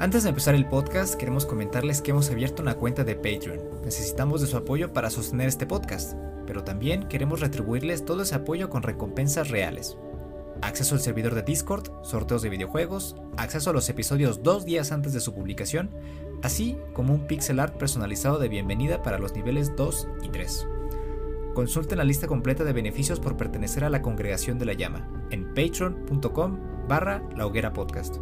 Antes de empezar el podcast, queremos comentarles que hemos abierto una cuenta de Patreon. Necesitamos de su apoyo para sostener este podcast, pero también queremos retribuirles todo ese apoyo con recompensas reales. Acceso al servidor de Discord, sorteos de videojuegos, acceso a los episodios dos días antes de su publicación, así como un pixel art personalizado de bienvenida para los niveles 2 y 3. Consulten la lista completa de beneficios por pertenecer a la congregación de la llama en patreon.com barra la hoguera podcast.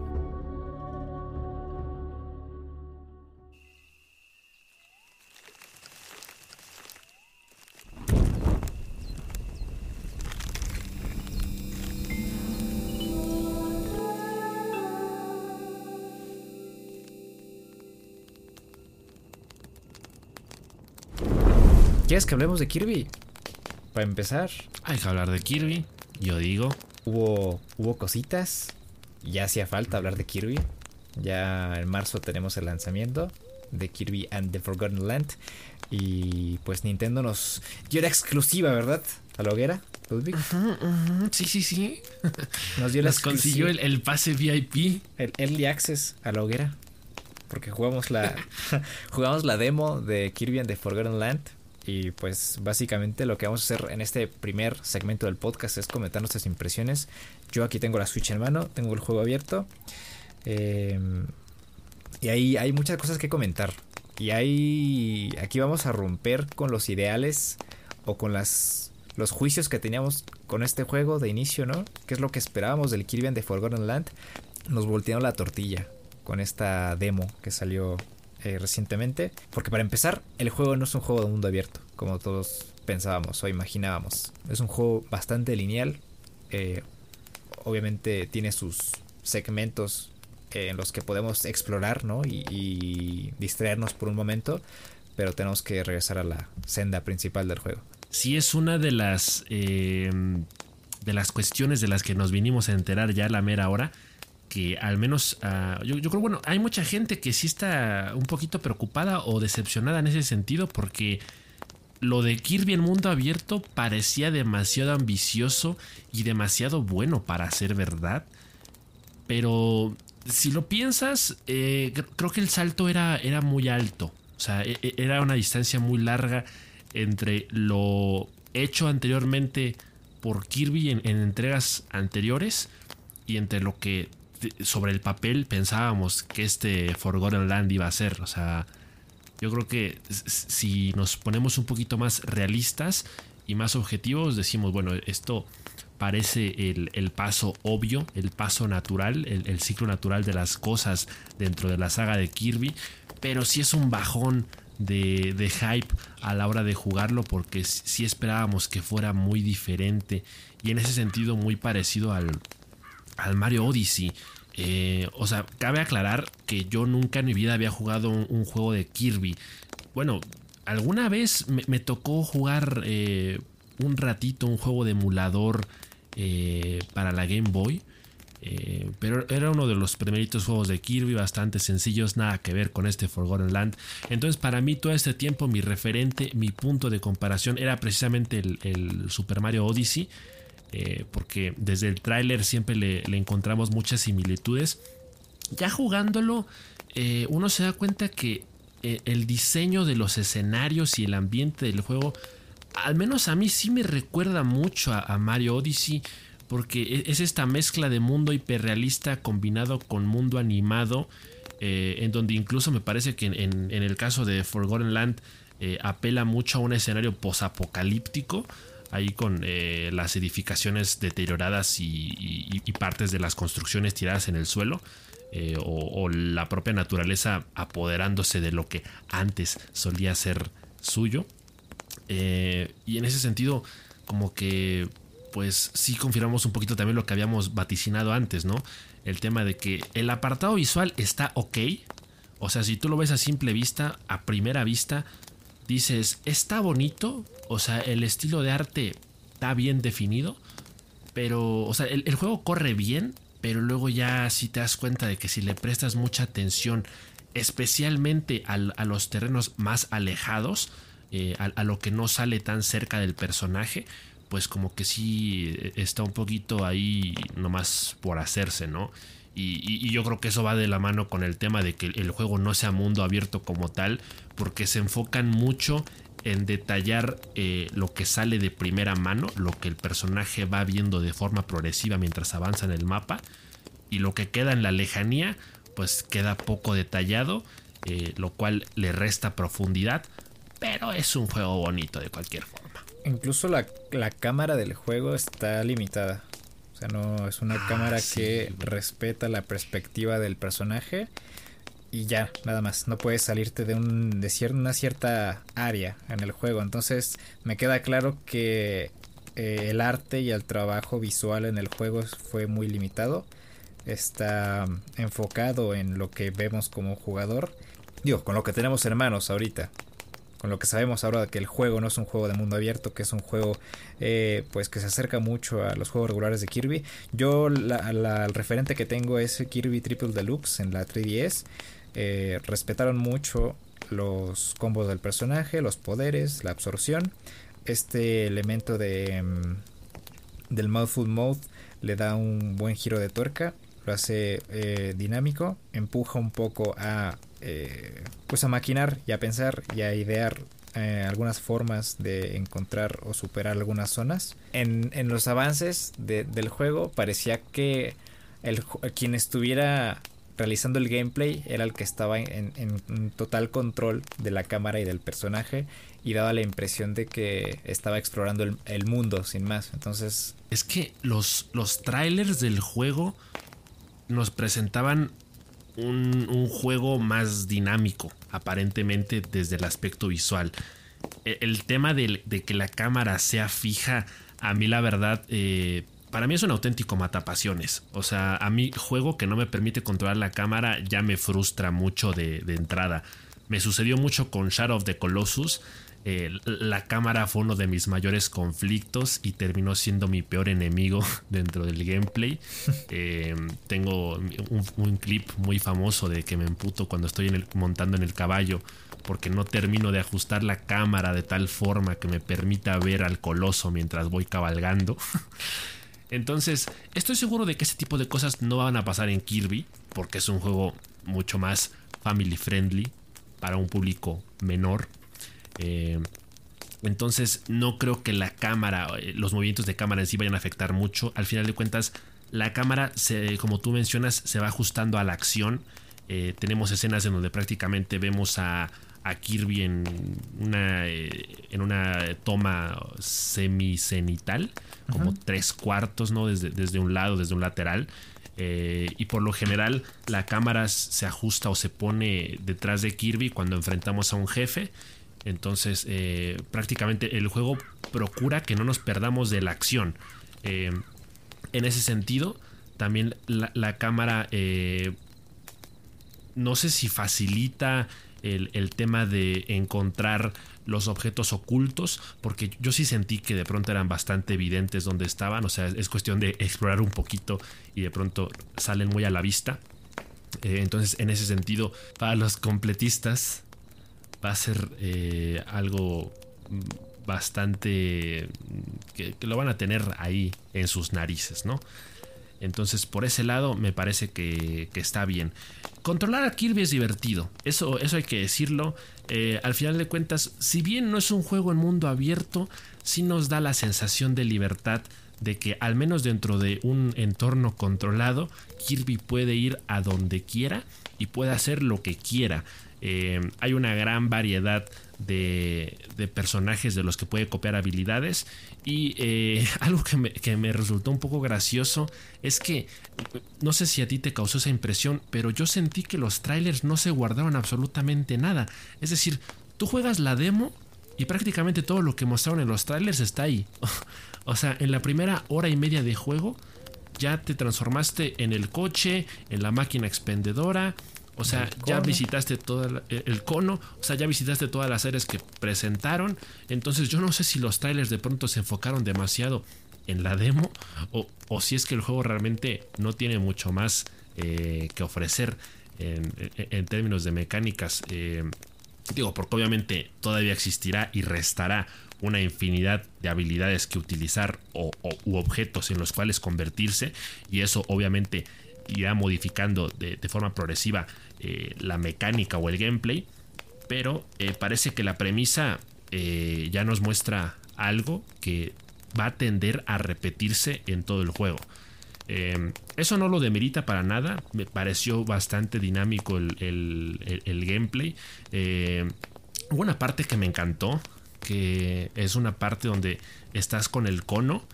¿Quieres que hablemos de Kirby? Para empezar. Hay que hablar de Kirby, yo digo. Hubo, hubo cositas. Ya hacía falta hablar de Kirby. Ya en marzo tenemos el lanzamiento de Kirby and the Forgotten Land. Y pues Nintendo nos dio la exclusiva, ¿verdad? A la hoguera, Ludwig. Sí, sí, sí. Nos dio la Nos consiguió el, el pase VIP. el Early Access a la hoguera. Porque jugamos la, jugamos la demo de Kirby and the Forgotten Land. Y pues básicamente lo que vamos a hacer en este primer segmento del podcast es comentar nuestras impresiones. Yo aquí tengo la Switch en mano, tengo el juego abierto. eh, y ahí hay muchas cosas que comentar. Y ahí aquí vamos a romper con los ideales o con las los juicios que teníamos con este juego de inicio, ¿no? ¿Qué es lo que esperábamos del Kirby and the Forgotten Land? Nos voltearon la tortilla con esta demo que salió eh, recientemente. Porque para empezar, el juego no es un juego de mundo abierto, como todos pensábamos o imaginábamos. Es un juego bastante lineal. eh, obviamente tiene sus segmentos eh, en los que podemos explorar, ¿no? Y, distraernos por un momento. Pero tenemos que regresar a la senda principal del juego. Sí es una de las de las cuestiones de las que nos vinimos a enterar ya a la mera hora. Que al menos ah, yo, yo creo, bueno, hay mucha gente que sí está un poquito preocupada o decepcionada en ese sentido porque lo de Kirby en mundo abierto parecía demasiado ambicioso y demasiado bueno para ser verdad. Pero si lo piensas, eh, cr- creo que el salto era, era muy alto. O sea, e- e- era una distancia muy larga entre lo hecho anteriormente por Kirby en, en entregas anteriores y entre lo que sobre el papel pensábamos que este Forgotten Land iba a ser. O sea, yo creo que si nos ponemos un poquito más realistas y más objetivos, decimos, bueno, esto parece el, el paso obvio, el paso natural, el, ciclo natural de las cosas dentro de la saga de Kirby, pero sí es un bajón de, de hype a la hora de jugarlo porque s- sí esperábamos que fuera muy diferente y en ese sentido muy parecido al, al Mario Odyssey. Eh, o sea, cabe aclarar que yo nunca en mi vida había jugado un, juego de Kirby. Bueno, alguna vez me, tocó jugar eh, un ratito un juego de emulador eh, para la Game Boy. Pero era uno de los primeritos juegos de Kirby, bastante sencillos, nada que ver con este Forgotten Land. Entonces, para mí, todo este tiempo, mi referente, mi punto de comparación era precisamente el Super Mario Odyssey. Eh, porque desde el tráiler siempre le, encontramos muchas similitudes. Ya jugándolo, eh, uno se da cuenta que eh, el diseño de los escenarios y el ambiente del juego, al menos a mí sí me recuerda mucho a, Mario Odyssey, porque e- es esta mezcla de mundo hiperrealista combinado con mundo animado, en donde incluso me parece que en, el caso de Forgotten Land apela mucho a un escenario posapocalíptico, ahí con eh, las edificaciones deterioradas y, partes de las construcciones tiradas en el suelo. eh, o, o la propia naturaleza apoderándose de lo que antes solía ser suyo. Eh, y en ese sentido, como que, pues sí confirmamos un poquito también lo que habíamos vaticinado antes, ¿no? El tema de que el apartado visual está ok. O sea, si tú lo ves a simple vista, a primera vista, dices, está bonito. O sea, el estilo de arte está bien definido. Pero, o sea, el, el juego corre bien, pero luego ya si te das cuenta de que si le prestas mucha atención, especialmente al- a los terrenos más alejados, eh, a, a lo que no sale tan cerca del personaje, pues como que sí está un poquito ahí nomás por hacerse, ¿no? Y, yo creo que eso va de la mano con el tema de que el juego no sea mundo abierto como tal, porque se enfocan mucho en detallar eh, lo que sale de primera mano, lo que el personaje va viendo de forma progresiva mientras avanza en el mapa, y lo que queda en la lejanía, pues queda poco detallado, eh, lo cual le resta profundidad, pero es un juego bonito de cualquier forma. Incluso la, cámara del juego está limitada. O sea, no es una ah, cámara que respeta la perspectiva del personaje y ya, nada más. No puedes salirte de, un, de una cierta área en el juego. Entonces me queda claro que eh, el arte y el trabajo visual en el juego fue muy limitado. Está enfocado en lo que vemos como jugador. Digo, con lo que tenemos hermanos ahorita con lo que sabemos ahora de que el juego no es un juego de mundo abierto, que es un juego eh, pues que se acerca mucho a los juegos regulares de Kirby. Yo el referente que tengo es Kirby Triple Deluxe en la 3DS. Eh, respetaron mucho los combos del personaje, los poderes, la absorción. Este elemento de mm, del Mouthful Mode le da un buen giro de tuerca, lo hace eh, dinámico, empuja un poco a eh, pues a maquinar y a pensar y a idear eh, algunas formas de encontrar o superar algunas zonas. En, los avances del juego parecía que el, quien estuviera realizando el gameplay era el que estaba en, total control de la cámara y del personaje y daba la impresión de que estaba explorando el, mundo sin más. Entonces... Es que los, los trailers del juego nos presentaban un, juego más dinámico, aparentemente desde el aspecto visual. E, el, tema de, que la cámara sea fija, a mí la verdad, eh, para mí es un auténtico matapasiones. O sea, a mí juego que no me permite controlar la cámara ya me frustra mucho de, de entrada. Me sucedió mucho con Shadow of the Colossus eh, la cámara fue uno de mis mayores conflictos y terminó siendo mi peor enemigo dentro del gameplay. Eh, tengo un, clip muy famoso de que me emputo cuando estoy montando en el caballo porque no termino de ajustar la cámara de tal forma que me permita ver al coloso mientras voy cabalgando. Entonces, estoy seguro de que ese tipo de cosas no van a pasar en Kirby, porque es un juego mucho más family friendly para un público menor eh, entonces no creo que la cámara, eh, los movimientos de cámara en sí vayan a afectar mucho. Al final de cuentas, la cámara, se, como tú mencionas, se va ajustando a la acción. Eh, tenemos escenas en donde prácticamente vemos a, Kirby en una, en una toma semicenital, como tres cuartos, ¿no? Desde, desde, un lado, desde un lateral. y por lo general la cámara se ajusta o se pone detrás de Kirby cuando enfrentamos a un jefe entonces, eh, prácticamente el juego procura que no nos perdamos de la acción. Eh, en ese sentido, también la, cámara, eh, no sé si facilita el, tema de encontrar los objetos ocultos, porque yo sí sentí que de pronto eran bastante evidentes donde estaban, o sea, es cuestión de explorar un poquito y de pronto salen muy a la vista. entonces, en ese sentido, para los completistas, va a ser eh, algo bastante que, lo van a tener ahí en sus narices, ¿no? Entonces, por ese lado, me parece que, está bien. Controlar a Kirby es divertido, eso, eso hay que decirlo. Eh, al final de cuentas, si bien no es un juego en mundo abierto, sí nos da la sensación de libertad de que al menos dentro de un entorno controlado, Kirby puede ir a donde quiera y puede hacer lo que quiera. Eh, hay una gran variedad de, personajes de los que puede copiar habilidades. Y eh, algo que me, que me, resultó un poco gracioso es que, no sé si a ti te causó esa impresión, pero yo sentí que los trailers no se guardaban absolutamente nada. Es decir, tú juegas la demo y prácticamente todo lo que mostraron en los trailers está ahí. o sea, en la primera hora y media de juego ya te transformaste en el coche, en la máquina expendedora, o sea, ya visitaste todo el, cono, o sea, ya visitaste todas las áreas que presentaron. Entonces yo no sé si los trailers de pronto se enfocaron demasiado en la demo o, si es que el juego realmente no tiene mucho más eh, que ofrecer en, términos de mecánicas. Eh, digo, porque obviamente todavía existirá y restará una infinidad de habilidades que utilizar o, u objetos en los cuales convertirse y eso obviamente irá modificando de, forma progresiva eh, la mecánica o el gameplay. Pero eh, parece que la premisa ya nos muestra algo que va a tender a repetirse en todo el juego. eso no lo demerita para nada. Me pareció bastante dinámico el, gameplay. una parte que me encantó, que es una parte donde estás con el cono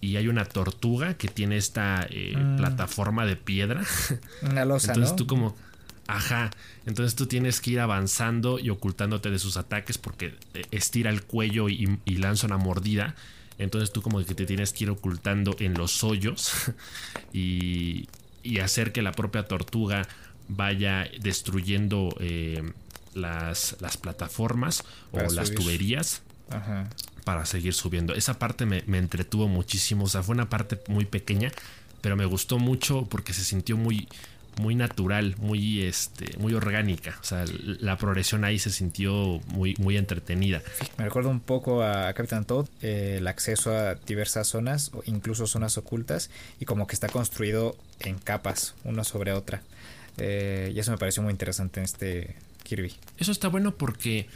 y hay una tortuga que tiene esta eh, mm. plataforma de piedra. Una losa, Entonces tú como... Ajá, entonces tú tienes que ir avanzando y ocultándote de sus ataques porque eh, estira el cuello y, lanza una mordida. Entonces tú como que te tienes que ir ocultando en los hoyos y, hacer que la propia tortuga vaya destruyendo eh, las, las, plataformas o las tuberías. Ajá para seguir subiendo. Esa parte me, entretuvo muchísimo. O sea, fue una parte muy pequeña, pero me gustó mucho porque se sintió muy, muy natural, muy, este, muy orgánica. O sea, la progresión ahí se sintió muy, muy entretenida. Me recuerda un poco a Capitán Todd, eh, el acceso a diversas zonas, incluso zonas ocultas, y como que está construido en capas, una sobre otra. Eh, y eso me pareció muy interesante en este Kirby. Eso está bueno porque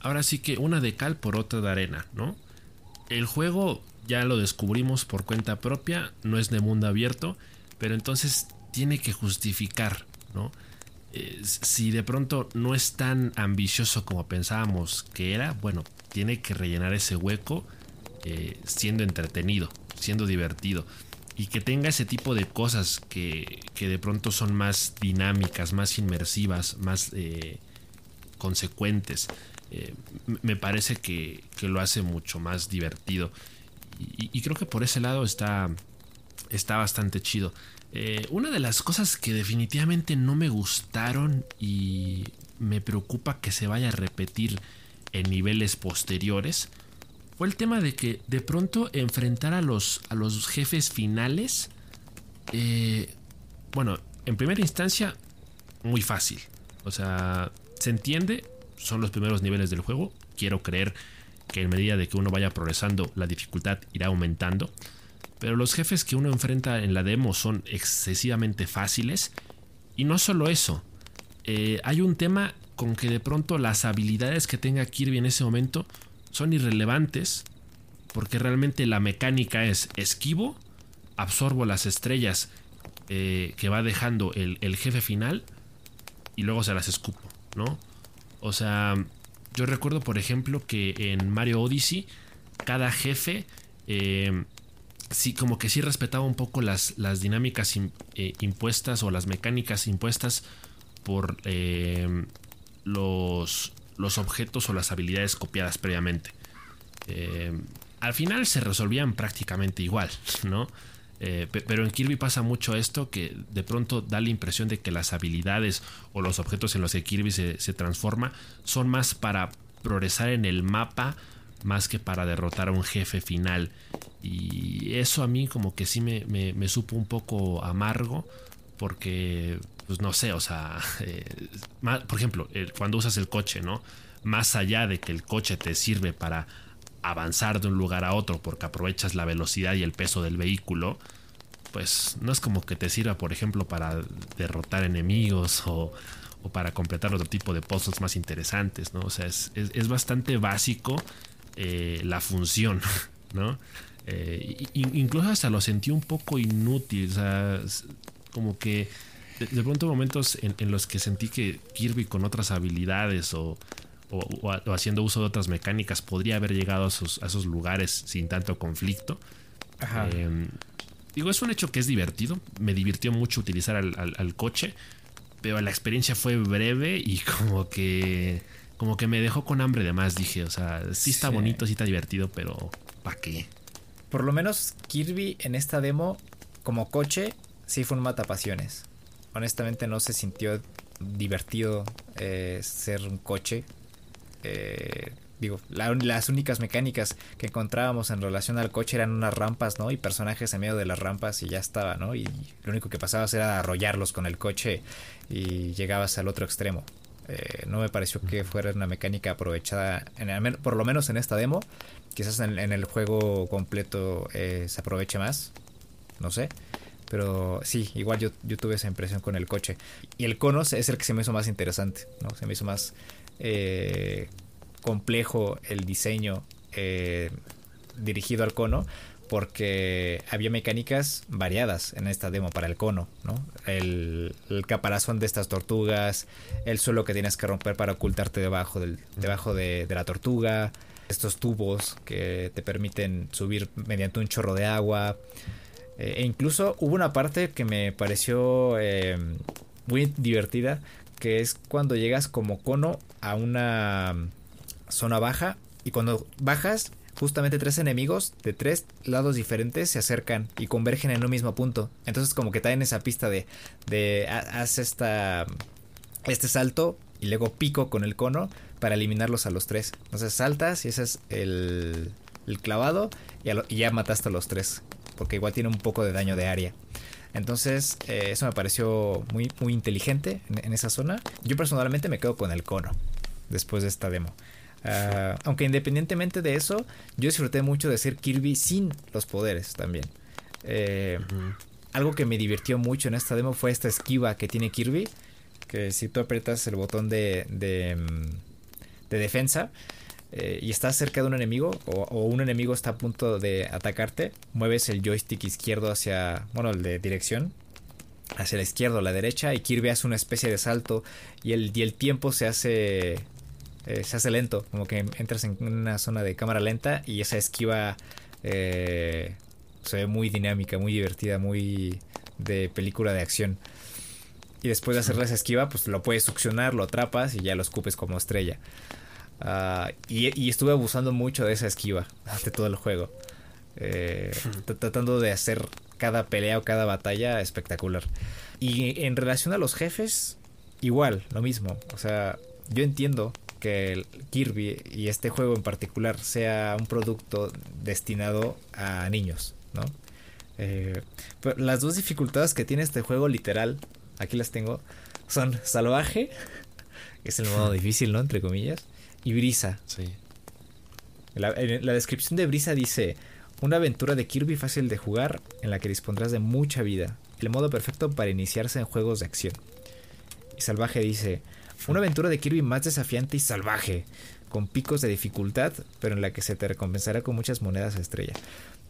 ahora sí que una de cal por otra de arena, ¿no? El juego ya lo descubrimos por cuenta propia, no es de mundo abierto, pero entonces tiene que justificar, ¿no? Eh, si de pronto no es tan ambicioso como pensábamos que era, bueno, tiene que rellenar ese hueco eh, siendo entretenido, siendo divertido. Y que tenga ese tipo de cosas que, que de pronto son más dinámicas, más inmersivas, más eh, consecuentes. Me parece que, lo hace mucho más divertido. Y, creo que por ese lado está, está bastante chido. Eh, una de las cosas que definitivamente no me gustaron y me preocupa que se vaya a repetir en niveles posteriores fue el tema de que de pronto enfrentar a los, a los jefes finales, eh, bueno, en primera instancia, muy fácil. O sea, se entiende, son los primeros niveles del juego. Quiero creer que en medida de que uno vaya progresando, la dificultad irá aumentando. Pero los jefes que uno enfrenta en la demo son excesivamente fáciles. Y no solo eso, eh, hay un tema con que de pronto las habilidades que tenga Kirby en ese momento son irrelevantes. Porque realmente la mecánica es esquivo, absorbo las estrellas eh, que va dejando el, el jefe final y luego se las escupo, ¿no? O sea, yo recuerdo, por ejemplo, que en Mario Odyssey, cada jefe, eh, sí, como que sí respetaba un poco las, las dinámicas eh, impuestas o las mecánicas impuestas por eh, los, los objetos o las habilidades copiadas previamente. al final se resolvían prácticamente igual, ¿no? Eh, pero en Kirby pasa mucho esto que de pronto da la impresión de que las habilidades o los objetos en los que Kirby se, transforma son más para progresar en el mapa más que para derrotar a un jefe final. Y eso a mí como que sí me, supo un poco amargo porque, pues no sé, o sea, eh, por ejemplo, cuando usas el coche, ¿no? Más allá de que el coche te sirve para avanzar de un lugar a otro porque aprovechas la velocidad y el peso del vehículo, pues no es como que te sirva, por ejemplo, para derrotar enemigos o, para completar otro tipo de puzzles más interesantes, ¿no? O sea, es, bastante básico eh, la función, ¿no? Eh, incluso hasta lo sentí un poco inútil, o sea, como que de, pronto momentos en, los que sentí que Kirby con otras habilidades o, o, haciendo uso de otras mecánicas podría haber llegado a esos, lugares sin tanto conflicto. Em, digo, es un hecho que es divertido. Me divirtió mucho utilizar al, coche, pero la experiencia fue breve y como que como que me dejó con hambre de más. Dije, o sea, sí está bonito, sí está divertido, pero ¿para qué? Por lo menos Kirby en esta demo, como coche, sí fue un matapasiones. Honestamente no se sintió divertido eh, ser un coche eh, digo, las únicas mecánicas que encontrábamos en relación al coche eran unas rampas, ¿no? Y personajes en medio de las rampas y ya estaba, ¿no? Y lo único que pasabas era arrollarlos con el coche y llegabas al otro extremo. Eh, no me pareció que fuera una mecánica aprovechada, en por lo menos en esta demo. Quizás en, el juego completo eh, se aproveche más, no sé. Pero sí, igual yo, yo tuve esa impresión con el coche. Y el cono es el que se me hizo más interesante, ¿no? Se me hizo más eh, complejo el diseño dirigido al cono porque había mecánicas variadas en esta demo para el cono, ¿no? El, caparazón de estas tortugas, el suelo que tienes que romper para ocultarte debajo de, la tortuga, estos tubos que te permiten subir mediante un chorro de agua. Eh, e incluso hubo una parte que me pareció eh, muy divertida, que es cuando llegas como cono a una zona baja y cuando bajas justamente tres enemigos de tres lados diferentes se acercan y convergen en un mismo punto. Entonces como que está en esa pista de, de haz esta, este salto y luego pico con el cono para eliminarlos a los tres. Entonces saltas y ese es el, el clavado y, ya mataste a los tres. Porque igual tiene un poco de daño de área. Entonces, eh, eso me pareció muy, muy inteligente en, en, esa zona. Yo personalmente me quedo con el cono después de esta demo. Ah, aunque independientemente de eso, yo disfruté mucho de ser Kirby sin los poderes también. Eh, algo que me divirtió mucho en esta demo fue esta esquiva que tiene Kirby. Que si tú aprietas el botón de, de, mm, defensa eh, y estás cerca de un enemigo o, un enemigo está a punto de atacarte, mueves el joystick izquierdo hacia, bueno, el de dirección, hacia la izquierda o la derecha y Kirby hace una especie de salto y el, y el tiempo se hace eh, se hace lento, como que entras en una zona de cámara lenta y esa esquiva eh, se ve muy dinámica, muy divertida, muy de película de acción. Y después de hacerle esa esquiva, pues lo puedes succionar, lo atrapas y ya lo escupes como estrella. Ah, y, estuve abusando mucho de esa esquiva durante todo el juego. Eh, tratando de hacer cada pelea o cada batalla espectacular. Y en relación a los jefes, igual, lo mismo. O sea, yo entiendo que Kirby y este juego en particular sea un producto destinado a niños, ¿no? Eh, las dos dificultades que tiene este juego, literal, aquí las tengo, son salvaje, que es el modo difícil, ¿no? Entre comillas, y brisa. Sí. La, la descripción de brisa dice, una aventura de Kirby fácil de jugar en la que dispondrás de mucha vida, el modo perfecto para iniciarse en juegos de acción. Y salvaje dice, una aventura de Kirby más desafiante y salvaje, con picos de dificultad, pero en la que se te recompensará con muchas monedas estrella.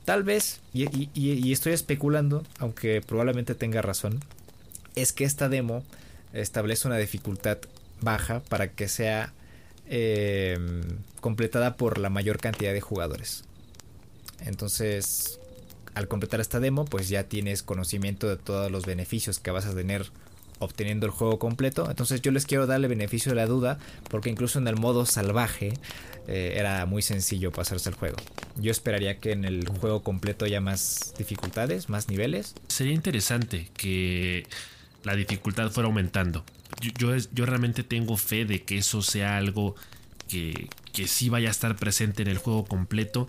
Tal vez, y, estoy especulando, aunque probablemente tenga razón, es que esta demo establece una dificultad baja para que sea em, completada por la mayor cantidad de jugadores. Entonces, al completar esta demo, pues ya tienes conocimiento de todos los beneficios que vas a tener obteniendo el juego completo. Entonces yo les quiero darle beneficio de la duda porque incluso en el modo salvaje eh, era muy sencillo pasarse el juego. Yo esperaría que en el juego completo haya más dificultades, más niveles. Sería interesante que la dificultad fuera aumentando. Yo, realmente tengo fe de que eso sea algo que, sí vaya a estar presente en el juego completo.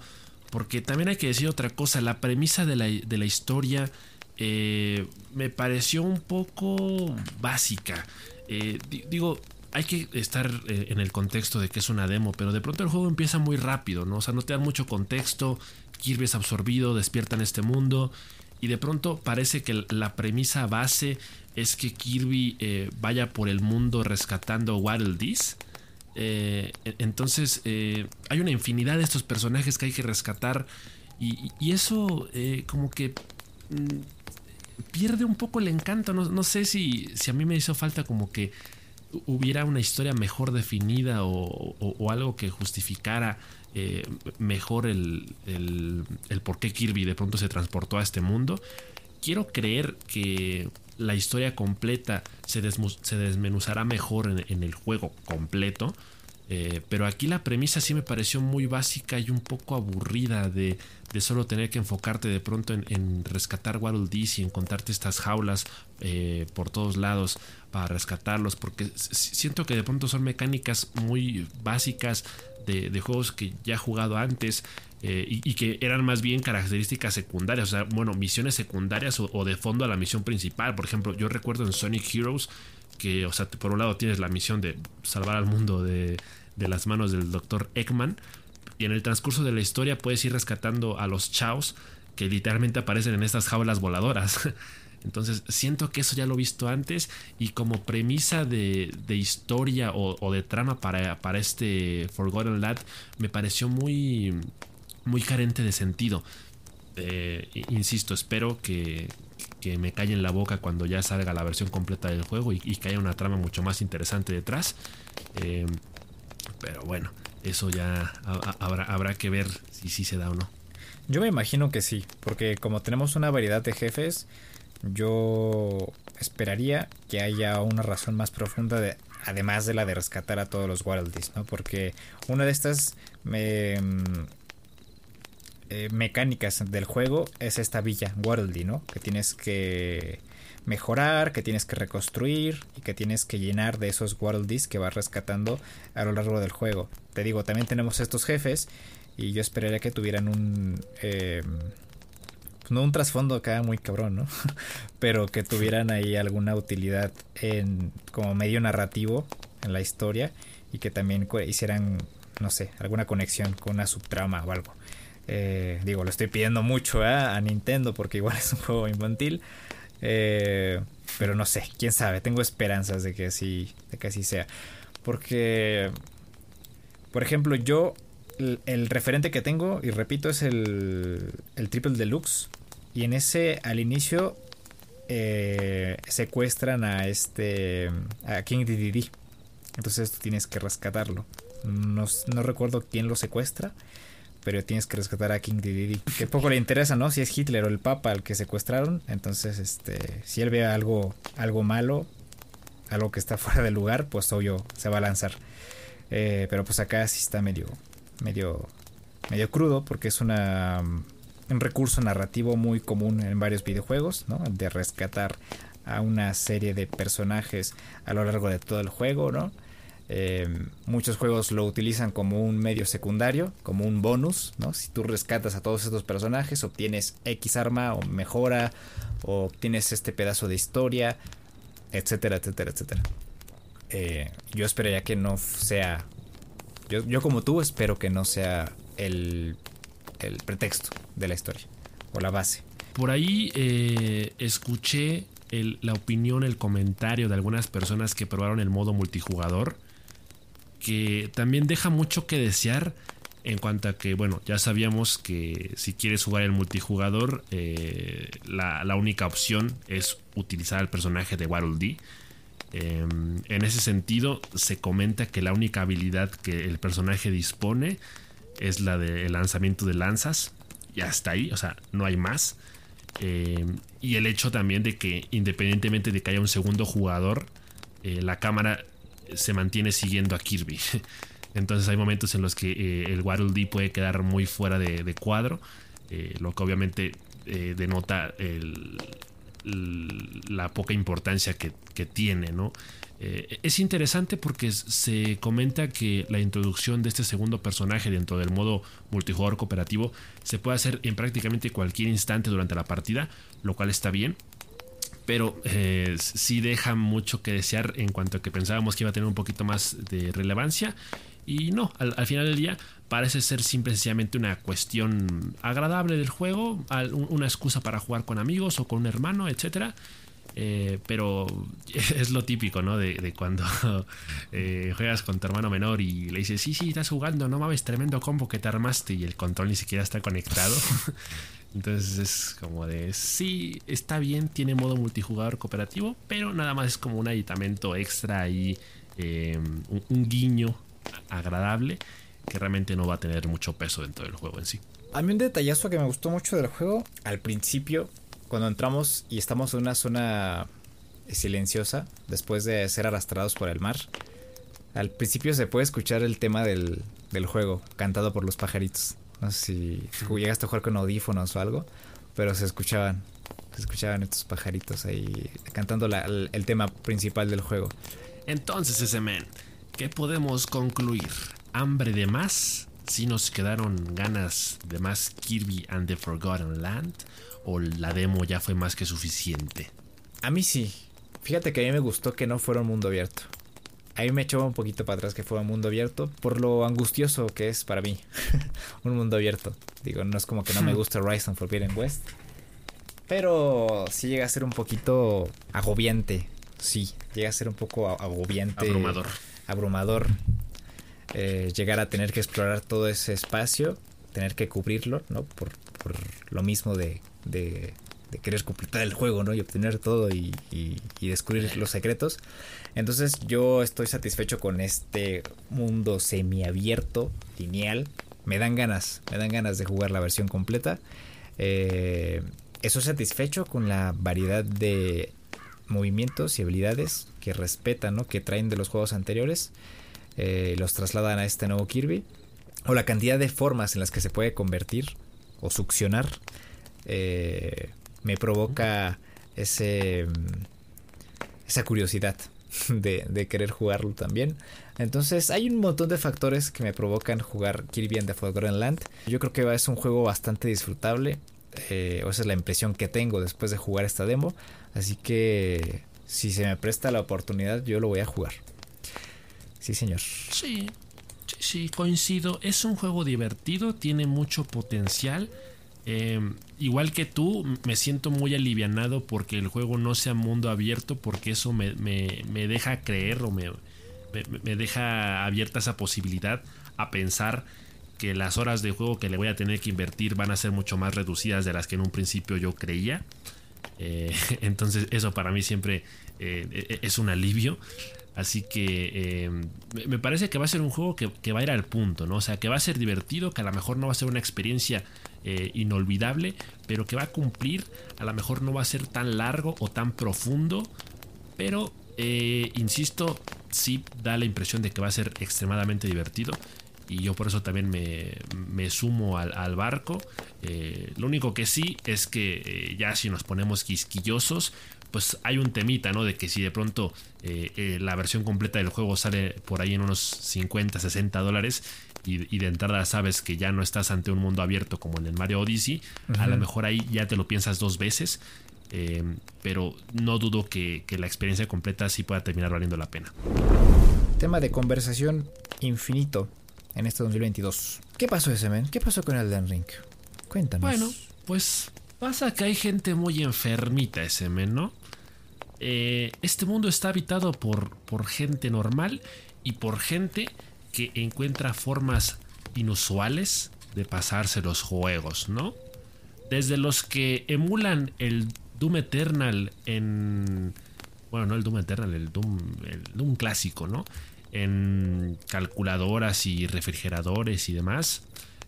Porque también hay que decir otra cosa, la premisa de la historia eh, me pareció un poco básica. Eh, digo, hay que estar eh, en el contexto de que es una demo, pero de pronto el juego empieza muy rápido, ¿no? O sea, no te dan mucho contexto, Kirby es absorbido, despierta en este mundo, y de pronto parece que la premisa base es que Kirby vaya por el mundo rescatando Waddle Dees. E-, entonces, hay una infinidad de estos personajes que hay que rescatar, y, y eso como que mm, pierde un poco el encanto. No, sé si, si, a mí me hizo falta como que hubiera una historia mejor definida o, algo que justificara eh, mejor el, el, por qué Kirby de pronto se transportó a este mundo. Quiero creer que la historia completa se, se desmenuzará mejor en, el juego completo. Eh, pero aquí la premisa sí me pareció muy básica y un poco aburrida de de solo tener que enfocarte de pronto en, rescatar Waddle Dees y encontrarte estas jaulas eh, por todos lados para rescatarlos, porque siento que de pronto son mecánicas muy básicas de, juegos que ya he jugado antes eh, y, que eran más bien características secundarias, o sea, bueno, misiones secundarias o, de fondo a la misión principal. Por ejemplo, yo recuerdo en Sonic Heroes que, o sea, por un lado tienes la misión de salvar al mundo de, de las manos del Dr. Eggman, y en el transcurso de la historia puedes ir rescatando a los chaos que literalmente aparecen en estas jaulas voladoras. Entonces siento que eso ya lo he visto antes y como premisa de, historia o, de trama para, para este Forgotten Lad me pareció muy, muy carente de sentido. Eh, insisto, espero que, que me calle en la boca cuando ya salga la versión completa del juego y, que haya una trama mucho más interesante detrás. Eh, pero bueno, eso ya habrá, habrá que ver si sí se da o no. Yo me imagino que sí, porque como tenemos una variedad de jefes, yo esperaría que haya una razón más profunda de, además de la de rescatar a todos los Wildys, ¿no? Porque una de estas eh, mecánicas del juego es esta villa Worldy, ¿no? Que tienes que mejorar, que tienes que reconstruir y que tienes que llenar de esos Worldies que vas rescatando a lo largo del juego. Te digo, también tenemos estos jefes y yo esperaría que tuvieran un... Eh, no un trasfondo acá muy cabrón, ¿no? Pero que tuvieran ahí alguna utilidad en como medio narrativo en la historia y que también hicieran, no sé, alguna conexión con una subtrama o algo. Eh, digo, lo estoy pidiendo mucho ¿eh? a Nintendo porque igual es un juego infantil. Eh, pero no sé, quién sabe, tengo esperanzas de que así, de que así sea. Porque, por ejemplo, yo el, referente que tengo, y repito, es el, el Triple Deluxe. Y en ese, al inicio, eh, secuestran a este. a King Dedede. Entonces tú tienes que rescatarlo. No, no, recuerdo quién lo secuestra, pero tienes que rescatar a King Dedede. Que poco le interesa, ¿no? Si es Hitler o el Papa al que secuestraron. Entonces, este, si él ve algo, algo malo, algo que está fuera de lugar, pues obvio se va a lanzar. Eh, pero pues acá sí está medio, medio, medio crudo porque es una, un recurso narrativo muy común en varios videojuegos, ¿no? De rescatar a una serie de personajes a lo largo de todo el juego, ¿no? Eh, muchos juegos lo utilizan como un medio secundario, como un bonus, ¿no? Si tú rescatas a todos estos personajes, obtienes X arma o mejora, o obtienes este pedazo de historia, etcétera, etcétera, etcétera. Eh, yo esperaría que no sea yo, como tú espero que no sea el, el pretexto de la historia o la base. Por ahí eh, escuché la opinión, el comentario de algunas personas que probaron el modo multijugador, que también deja mucho que desear en cuanto a que, bueno, ya sabíamos que si quieres jugar el multijugador, eh, la, la, única opción es utilizar el personaje de Waddle Dee Em, en ese sentido, se comenta que la única habilidad que el personaje dispone es la del lanzamiento de lanzas. Y hasta ahí, o sea, no hay más. Em, y el hecho también de que independientemente de que haya un segundo jugador, eh, la cámara se mantiene siguiendo a Kirby. Entonces hay momentos en los que eh, el Waddle Dee puede quedar muy fuera de, cuadro, eh, lo que obviamente denota el, la poca importancia que, tiene, ¿no? Eh, es interesante porque se comenta que la introducción de este segundo personaje dentro del modo multijugador cooperativo se puede hacer en prácticamente cualquier instante durante la partida, lo cual está bien. Pero eh, sí deja mucho que desear en cuanto a que pensábamos que iba a tener un poquito más de relevancia. Y no, al, final del día parece ser simplemente una cuestión agradable del juego, una excusa para jugar con amigos o con un hermano, etc. Eh, pero es lo típico, ¿no? De, cuando eh, juegas con tu hermano menor y le dices, sí, sí, estás jugando, no mames, tremendo combo que te armaste y el control ni siquiera está conectado. Entonces es como de, sí, está bien, tiene modo multijugador cooperativo, pero nada más es como un aditamento extra y eh, un guiño agradable que realmente no va a tener mucho peso dentro del juego en sí. A mí un detallazo que me gustó mucho del juego, al principio, cuando entramos y estamos en una zona silenciosa, después de ser arrastrados por el mar, al principio se puede escuchar el tema del, juego, cantado por los pajaritos. No sé si llegaste a jugar con audífonos o algo, pero se escuchaban, se escuchaban estos pajaritos ahí cantando el, el tema principal del juego. Entonces, ese men, ¿qué podemos concluir? hambre de más, si nos quedaron ganas de más Kirby and the Forgotten Land o la demo ya fue más que suficiente. A mí sí. Fíjate que a mí me gustó que no fuera un mundo abierto. A mí me echó un poquito para atrás que fuera un mundo abierto por lo angustioso que es para mí un mundo abierto. Digo, no es como que no me gusta Rise of Forbidden West. Pero sí llega a ser un poquito agobiante. Sí, llega a ser un poco agobiante. Abrumador. Abrumador. Eh, llegar a tener que explorar todo ese espacio, tener que cubrirlo, ¿no? Por, por lo mismo de, de, querer completar el juego, ¿no? Y obtener todo y, y, descubrir los secretos. Entonces yo estoy satisfecho con este mundo semiabierto, lineal. Me dan ganas, me dan ganas de jugar la versión completa. Eh, estoy satisfecho con la variedad de movimientos y habilidades que respetan, ¿no? Que traen de los juegos anteriores. Eh, los trasladan a este nuevo Kirby. O la cantidad de formas en las que se puede convertir o succionar. Eh, me provoca ese esa curiosidad de, querer jugarlo también. Entonces hay un montón de factores que me provocan jugar Kirby and the Forgotten Land. Yo creo que es un juego bastante disfrutable. Eh, esa es la impresión que tengo después de jugar esta demo. Así que si se me presta la oportunidad yo lo voy a jugar. Sí, señor. Sí, sí, coincido. Es un juego divertido, tiene mucho potencial. Eh, igual que tú, me siento muy alivianado porque el juego no sea mundo abierto, porque eso me, deja creer o me, me, deja abierta esa posibilidad a pensar que las horas de juego que le voy a tener que invertir van a ser mucho más reducidas de las que en un principio yo creía. Eh, entonces eso para mí siempre eh, es un alivio. Así que eh, me parece que va a ser un juego que, va a ir al punto, ¿no? O sea, que va a ser divertido, que a lo mejor no va a ser una experiencia eh, inolvidable, pero que va a cumplir, a lo mejor no va a ser tan largo o tan profundo, pero, eh, insisto, sí da la impresión de que va a ser extremadamente divertido. Y yo por eso también me, sumo al, barco. lo único que sí es que ya si nos ponemos quisquillosos, pues hay un temita, ¿no? De que si de pronto eh, eh, la versión completa del juego sale por ahí en unos 50, 60 dólares y, de entrada sabes que ya no estás ante un mundo abierto como en el Mario Odyssey, a lo mejor ahí ya te lo piensas dos veces. Eh, pero no dudo que, la experiencia completa sí pueda terminar valiendo la pena. Tema de conversación infinito en este 2022. ¿Qué pasó ese men? ¿Qué pasó con Elden Ring? Cuéntanos. Bueno, pues pasa que hay gente muy enfermita ese men, ¿no? Eh, este mundo está habitado por, por gente normal y por gente que encuentra formas inusuales de pasarse los juegos, ¿no? Desde los que emulan el Doom Eternal en... Bueno, no el Doom Eternal, el Doom, el Doom clásico, ¿no? En calculadoras y refrigeradores y demás.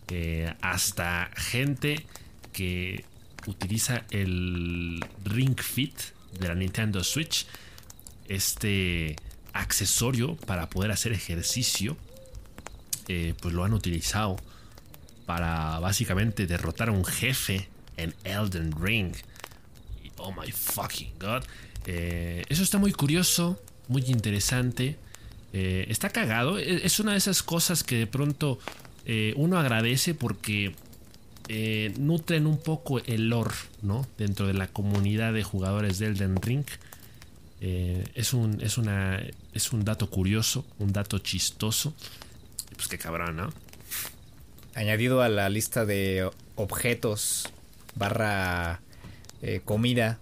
Eh, hasta gente que utiliza el Ring Fit de la Nintendo Switch, este accesorio para poder hacer ejercicio, eh, pues lo han utilizado para básicamente derrotar a un jefe en Elden Ring. Oh my fucking god. Eh, eso está muy curioso, muy interesante. Eh, está cagado. E, es una de esas cosas que de pronto uno agradece porque eh, nutren un poco el lore, ¿no? Dentro de la comunidad de jugadores de Elden Ring. Eh, es, un, es, una, es un dato curioso, un dato chistoso. Pues qué cabrón, ¿no? Añadido a la lista de objetos barra eh, comida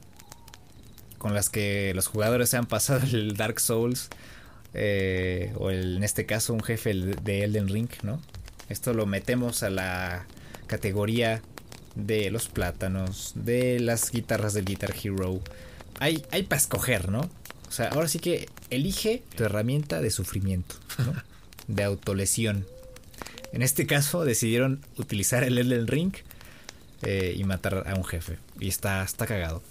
con las que los jugadores se han pasado el Dark Souls o en este caso un jefe de Elden Ring, ¿no? Esto lo metemos a la categoría de los plátanos, de las guitarras del Guitar Hero. Hay, hay para escoger, ¿no? O sea, ahora sí que elige tu herramienta de sufrimiento, ¿no? de autolesión. En este caso decidieron utilizar el Elden Ring eh, y matar a un jefe. Y está, está cagado.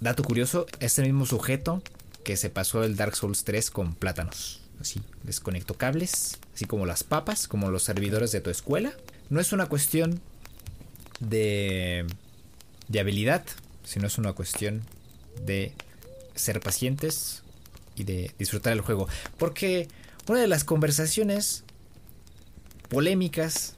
Dato curioso, este mismo sujeto que se pasó el Dark Souls 3 con plátanos. Así, desconectó cables, así como las papas, como los servidores de tu escuela no es una cuestión de, de habilidad, sino es una cuestión de ser pacientes y de disfrutar el juego. Porque una de las conversaciones polémicas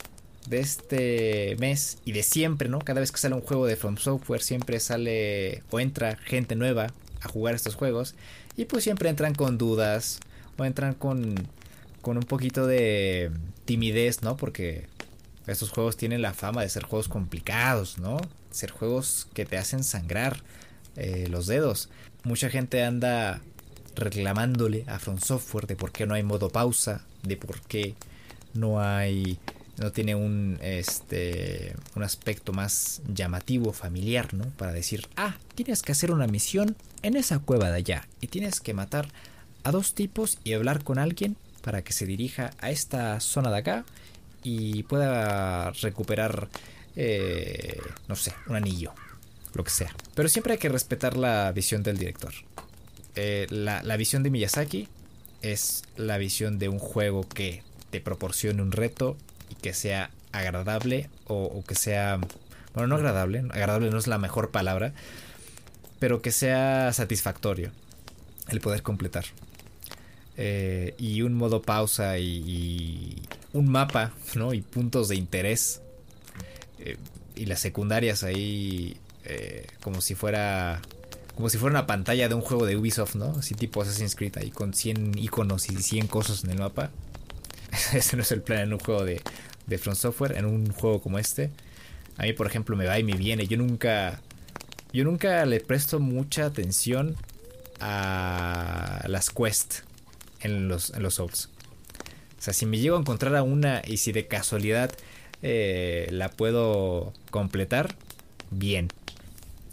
de este mes y de siempre, ¿no? Cada vez que sale un juego de From Software siempre sale o entra gente nueva a jugar estos juegos y pues siempre entran con dudas o entran con con un poquito de timidez, ¿no? Porque Estos juegos tienen la fama de ser juegos complicados, ¿no? Ser juegos que te hacen sangrar eh, los dedos. Mucha gente anda reclamándole a From Software de por qué no hay modo pausa, de por qué no hay no tiene un este un aspecto más llamativo, familiar, ¿no? Para decir, "Ah, tienes que hacer una misión en esa cueva de allá y tienes que matar a dos tipos y hablar con alguien para que se dirija a esta zona de acá y pueda recuperar, eh, no sé, un anillo, lo que sea. Pero siempre hay que respetar la visión del director. Eh, la, la visión de Miyazaki es la visión de un juego que te proporcione un reto y que sea agradable o, o, que sea, bueno, no agradable, agradable no es la mejor palabra, pero que sea satisfactorio el poder completar. Eh, y un modo pausa y, un mapa, ¿no? Y puntos de interés. Eh, y las secundarias ahí eh, como si fuera como si fuera una pantalla de un juego de Ubisoft, ¿no? Así tipo Assassin's Creed ahí con 100 iconos y 100 cosas en el mapa. Ese no es el plan en un juego de, de From Software, en un juego como este. A mí, por ejemplo, me va y me viene. Yo nunca yo nunca le presto mucha atención a las quests en los, en los Souls. O sea, si me llego a encontrar a una y si de casualidad eh, la puedo completar, bien.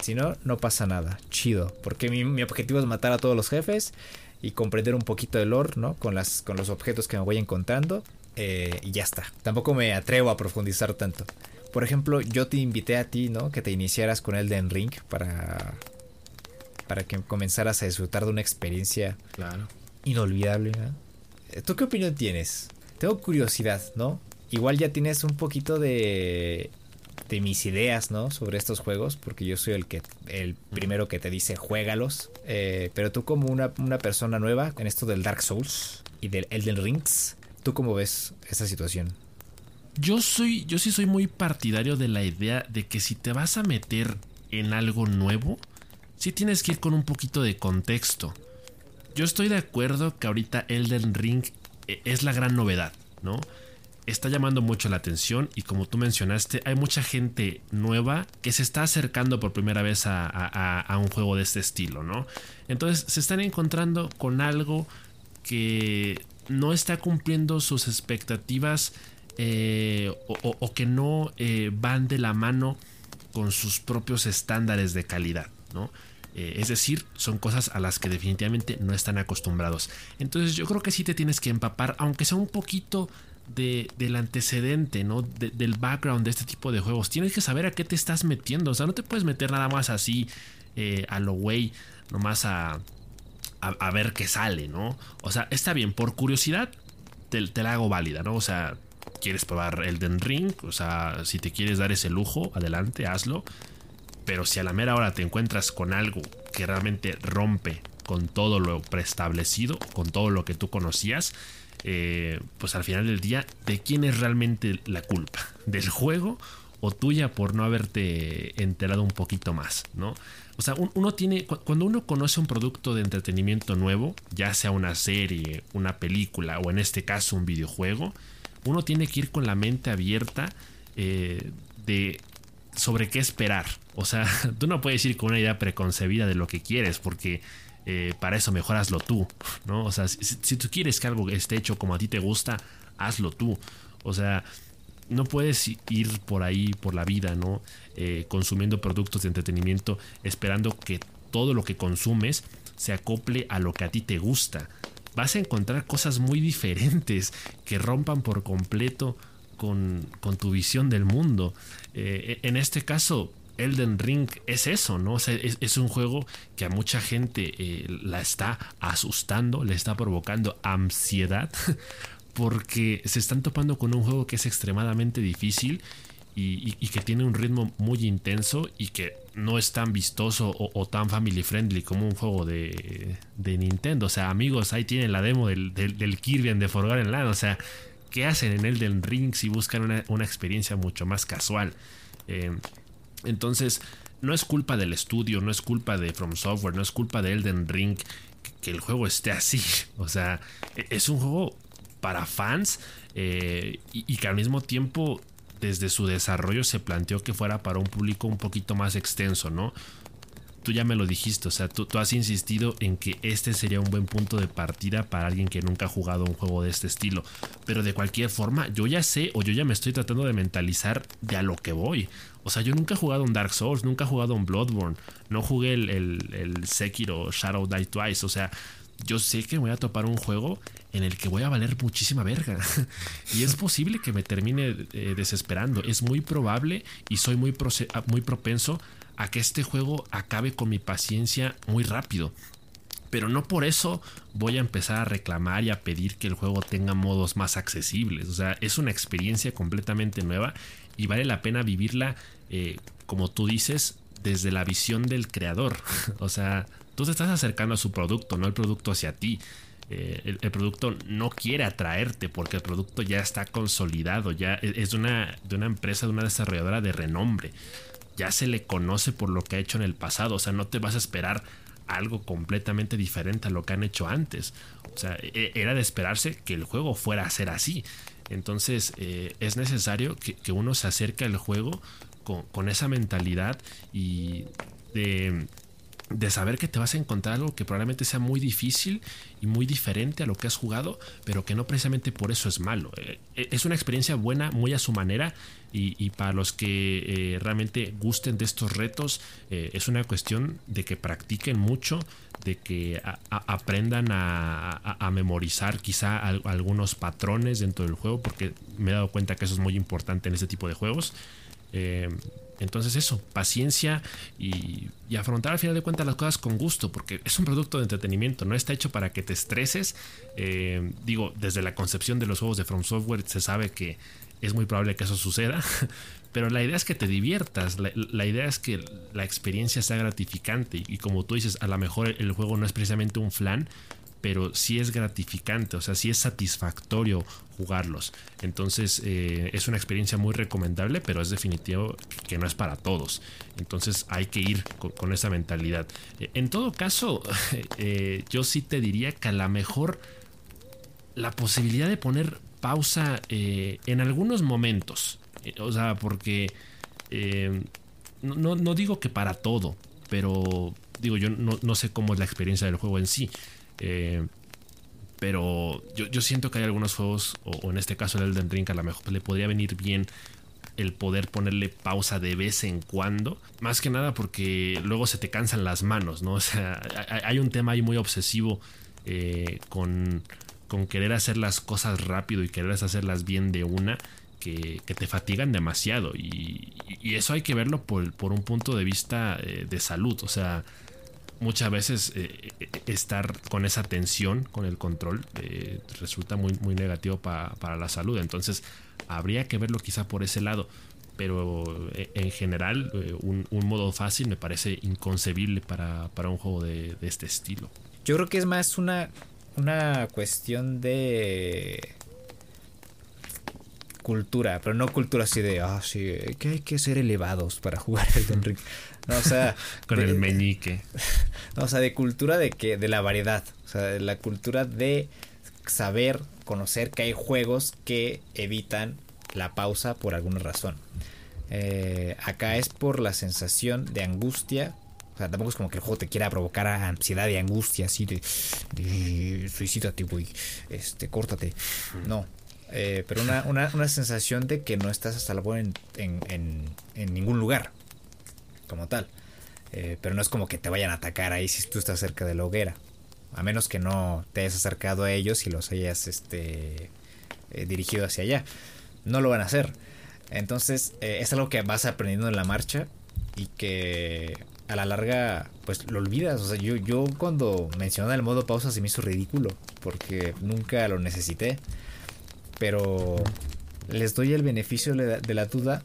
Si no, no pasa nada. Chido. Porque mi, mi, objetivo es matar a todos los jefes y comprender un poquito del lore, ¿no? Con, las, con los objetos que me voy encontrando. Eh, y ya está. Tampoco me atrevo a profundizar tanto. Por ejemplo, yo te invité a ti, ¿no? Que te iniciaras con Elden Ring para. Para que comenzaras a disfrutar de una experiencia claro. Inolvidable. ¿no? ¿Tú qué opinión tienes? Tengo curiosidad, ¿no? Igual ya tienes un poquito de de mis ideas, ¿no? Sobre estos juegos, porque yo soy el que el primero que te dice juégalos. Eh, pero tú como una, una, persona nueva en esto del Dark Souls y del Elden Rings, ¿tú cómo ves esa situación? Yo soy, yo sí soy muy partidario de la idea de que si te vas a meter en algo nuevo, sí tienes que ir con un poquito de contexto. Yo estoy de acuerdo que ahorita Elden Ring es la gran novedad, ¿no? está llamando mucho la atención y como tú mencionaste, hay mucha gente nueva que se está acercando por primera vez a, un juego de este estilo, ¿no? Entonces se están encontrando con algo que no está cumpliendo sus expectativas eh, o, o, que no eh, van de la mano con sus propios estándares de calidad, ¿no? Eh, es decir, son cosas a las que definitivamente no están acostumbrados. Entonces yo creo que sí te tienes que empapar, aunque sea un poquito de, del antecedente, ¿no? De, del background de este tipo de juegos. Tienes que saber a qué te estás metiendo. O sea, no te puedes meter nada más así eh, a lo güey, nomás a, a, ver qué sale, ¿no? O sea, está bien, por curiosidad te, te, la hago válida, ¿no? O sea, quieres probar Elden Ring, o sea, si te quieres dar ese lujo, adelante, hazlo. Pero si a la mera hora te encuentras con algo que realmente rompe con todo lo preestablecido, con todo lo que tú conocías, eh, pues al final del día, ¿de quién es realmente la culpa? ¿Del juego o tuya por no haberte enterado un poquito más? ¿no? O sea, uno tiene, cuando uno conoce un producto de entretenimiento nuevo, ya sea una serie, una película o en este caso un videojuego, uno tiene que ir con la mente abierta eh, de sobre qué esperar. O sea, tú no puedes ir con una idea preconcebida de lo que quieres porque eh, para eso mejor hazlo tú, ¿no? O sea, si, tú quieres que algo esté hecho como a ti te gusta, hazlo tú. O sea, no puedes ir por ahí, por la vida, ¿no? Eh, consumiendo productos de entretenimiento, esperando que todo lo que consumes se acople a lo que a ti te gusta. Vas a encontrar cosas muy diferentes que rompan por completo con, con tu visión del mundo. Eh, en este caso, Elden Ring es eso, ¿no? O sea, es, un juego que a mucha gente eh, la está asustando, le está provocando ansiedad, porque se están topando con un juego que es extremadamente difícil y, que tiene un ritmo muy intenso y que no es tan vistoso o, tan family friendly como un juego de, Nintendo. O sea, amigos, ahí tienen la demo del Kirby and the Forgotten Land. O sea, ¿qué hacen en Elden Ring si buscan una, una experiencia mucho más casual? Eh, entonces, no es culpa del estudio, no es culpa de From Software, no es culpa de Elden Ring que el juego esté así. O sea, es un juego para fans eh, y, que al mismo tiempo desde su desarrollo se planteó que fuera para un público un poquito más extenso, ¿no? Tú ya me lo dijiste, o sea, tú, tú, has insistido en que este sería un buen punto de partida para alguien que nunca ha jugado un juego de este estilo. Pero de cualquier forma, yo ya sé o yo ya me estoy tratando de mentalizar de a lo que voy. O sea, yo nunca he jugado un Dark Souls, nunca he jugado un Bloodborne, no jugué el, el, el Sekiro Shadow Die Twice. O sea, yo sé que voy a topar un juego en el que voy a valer muchísima verga. y es posible que me termine eh, desesperando. Es muy probable y soy muy, muy propenso a que este juego acabe con mi paciencia muy rápido. Pero no por eso voy a empezar a reclamar y a pedir que el juego tenga modos más accesibles. O sea, es una experiencia completamente nueva y vale la pena vivirla, eh, como tú dices, desde la visión del creador. o sea, tú te estás acercando a su producto, no el producto hacia ti. Eh, el, el, producto no quiere atraerte porque el producto ya está consolidado, ya e, es de una, de una empresa, de una desarrolladora de renombre. Ya se le conoce por lo que ha hecho en el pasado, o sea, no te vas a esperar algo completamente diferente a lo que han hecho antes. O sea, e, era de esperarse que el juego fuera a ser así. Entonces eh, es necesario que, uno se acerque al juego con, con esa mentalidad y de de saber que te vas a encontrar algo que probablemente sea muy difícil y muy diferente a lo que has jugado, pero que no precisamente por eso es malo. Eh, es una experiencia buena, muy a su manera, y, y para los que eh, realmente gusten de estos retos, eh, es una cuestión de que practiquen mucho, de que aprendan a, a, memorizar quizá algunos patrones dentro del juego, porque me he dado cuenta que eso es muy importante en este tipo de juegos. Entonces eso, paciencia y, afrontar al final de cuentas las cosas con gusto, porque es un producto de entretenimiento, no está hecho para que te estreses. Eh, digo, desde la concepción de los juegos de From Software se sabe que es muy probable que eso suceda, pero la idea es que te diviertas, la, la idea es que la experiencia sea gratificante y, y, como tú dices, a lo mejor el juego no es precisamente un flan, pero sí es gratificante, o sea, sí es satisfactorio jugarlos. Entonces eh, es una experiencia muy recomendable, pero es definitivo que no es para todos. Entonces hay que ir con, esa mentalidad. Eh, en todo caso, eh, yo sí te diría que a lo mejor la posibilidad de poner pausa en algunos momentos, o sea, porque no, no, digo que para todo, pero digo, yo no, no sé cómo es la experiencia del juego en sí. Eh, pero yo, yo, siento que hay algunos juegos, o, en este caso el Elden Ring, a lo mejor le podría venir bien el poder ponerle pausa de vez en cuando. Más que nada porque luego se te cansan las manos, ¿no? O sea, hay un tema ahí muy obsesivo eh, con, con querer hacer las cosas rápido y querer hacerlas bien de una. Que, que te fatigan demasiado y, y, eso hay que verlo por, por un punto de vista eh, de salud, o sea, muchas veces eh, estar con esa tensión, con el control, eh, resulta muy, muy negativo pa, para la salud. Entonces, habría que verlo quizá por ese lado. Pero eh, en general, eh, un, un, modo fácil me parece inconcebible para, para un juego de, de, este estilo. Yo creo que es más una, una cuestión de cultura, pero no cultura así de, ah, sí, que hay que ser elevados para jugar el Ring. No, o sea, con de, el meñique. No, o sea, de cultura de que de la variedad, o sea, de la cultura de saber, conocer que hay juegos que evitan la pausa por alguna razón. Eh, acá es por la sensación de angustia. O sea, tampoco es como que el juego te quiera provocar ansiedad y angustia, así de, de suicídate, güey, este, córtate. No, eh, pero una, una, una, sensación de que no estás a salvo en, en, en, en ningún lugar, como tal. Eh, pero no es como que te vayan a atacar ahí si tú estás cerca de la hoguera. A menos que no te hayas acercado a ellos y los hayas este, eh, dirigido hacia allá. No lo van a hacer. Entonces eh, es algo que vas aprendiendo en la marcha y que a la larga pues lo olvidas. O sea, yo, yo cuando mencioné el modo pausa se me hizo ridículo porque nunca lo necesité. Pero les doy el beneficio de la duda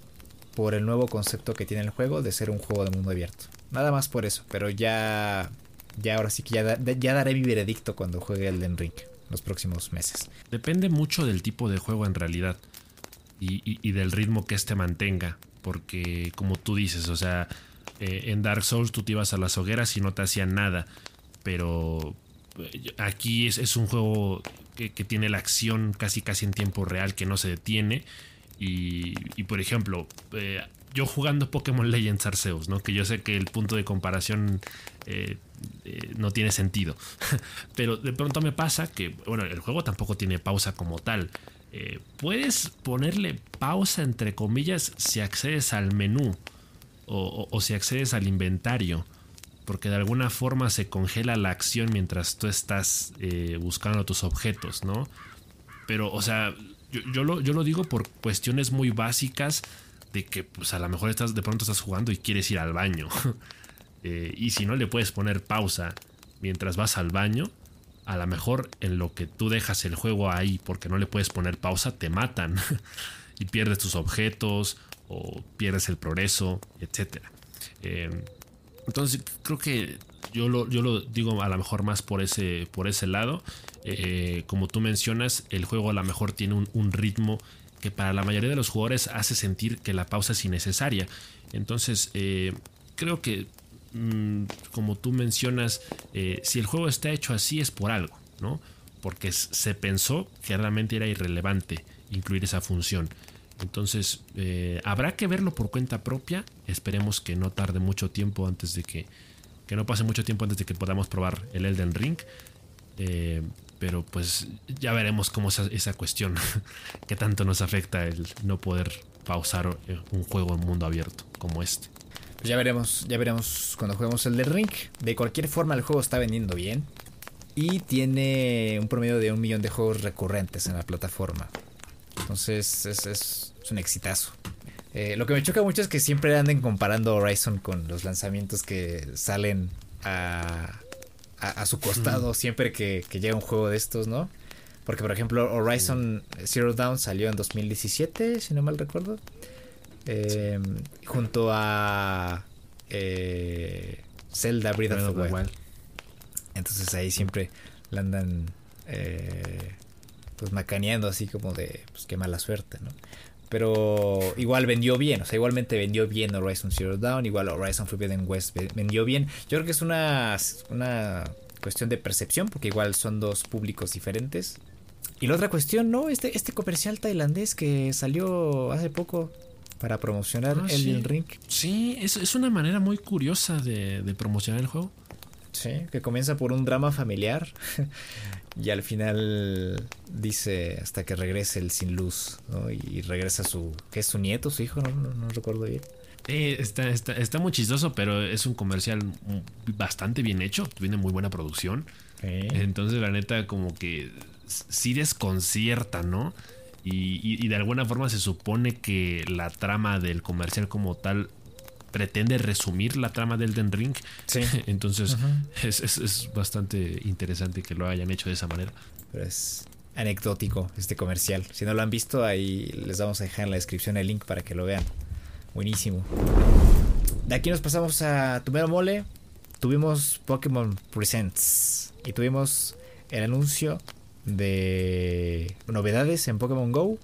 por el nuevo concepto que tiene el juego de ser un juego de mundo abierto. Nada más por eso, pero ya ya ahora sí que ya, ya daré mi veredicto cuando juegue el Ring los próximos meses. Depende mucho del tipo de juego en realidad y, del ritmo que este mantenga, porque como tú dices, o sea, eh, en Dark Souls tú te ibas a las hogueras y no te hacían nada, pero eh, aquí es, es un juego que, que, tiene la acción casi casi en tiempo real, que no se detiene Y, por ejemplo, eh, yo jugando Pokémon Legends Arceus, ¿no? Que yo sé que el punto de comparación eh, eh, no tiene sentido. Pero de pronto me pasa que, bueno, el juego tampoco tiene pausa como tal. puedes ponerle pausa entre comillas si accedes al menú o, si accedes al inventario. Porque de alguna forma se congela la acción mientras tú estás buscando tus objetos, ¿no? Pero, o sea, yo, lo, yo lo digo por cuestiones muy básicas de que pues a lo mejor estás de pronto estás jugando y quieres ir al baño. Eh, y si no le puedes poner pausa mientras vas al baño, a lo mejor en lo que tú dejas el juego ahí porque no le puedes poner pausa, te matan y pierdes tus objetos o pierdes el progreso, etc. Eh, entonces creo que yo lo, yo lo digo a lo mejor más por ese, por ese lado. Eh, como tú mencionas, el juego a lo mejor tiene un, ritmo que para la mayoría de los jugadores hace sentir que la pausa es innecesaria. Entonces, eh, creo que, mm, como tú mencionas, eh, si el juego está hecho así es por algo, ¿no? Porque se pensó que realmente era irrelevante incluir esa función. Entonces, habrá que verlo por cuenta propia. Esperemos que no tarde mucho tiempo antes de que, que no pase mucho tiempo antes de que podamos probar el Elden Ring. Pero pues ya veremos cómo es esa cuestión, que tanto nos afecta el no poder pausar eh, un juego en mundo abierto como este. Pues ya veremos, ya veremos cuando juguemos el de Ring. De cualquier forma el juego está vendiendo bien. Y tiene un promedio de un millón de juegos recurrentes en la plataforma. Entonces es, un exitazo. Eh, lo que me choca mucho es que siempre anden comparando Horizon con los lanzamientos que salen a, a, su costado siempre que, llega un juego de estos, ¿no? Porque, por ejemplo, Horizon Zero Dawn salió en 2017, si no mal recuerdo. Em, junto a eh, Zelda Breath of the Wild. Entonces ahí siempre la andan eh, pues macaneando así como de pues qué mala suerte, ¿no? Pero igual vendió bien, o sea, igualmente vendió bien Horizon Zero Dawn, igual Horizon Forbidden West vendió bien. Yo creo que es una, una cuestión de percepción, porque igual son dos públicos diferentes. Y la otra cuestión, ¿no? Este, este comercial tailandés que salió hace poco para promocionar ah, el Ring. Sí, es, es, una manera muy curiosa de, de promocionar el juego. Sí, que comienza por un drama familiar y al final dice hasta que regrese el sin luz, ¿no? Y regresa su, ¿qué es su nieto, su hijo? No, no, recuerdo bien. está, está, está, muy chistoso, pero es un comercial bastante bien hecho, tiene muy buena producción. Entonces la neta como que sí desconcierta, ¿no? Y, y, de alguna forma se supone que la trama del comercial como tal pretende resumir la trama del Den Ring. Sí. Entonces es, bastante interesante que lo hayan hecho de esa manera. Pero es anecdótico este comercial. Si no lo han visto, ahí les vamos a dejar en la descripción el link para que lo vean. Buenísimo. De aquí nos pasamos a Tumero Mole. Tuvimos Pokémon Presents. Y tuvimos el anuncio de novedades en Pokémon Go.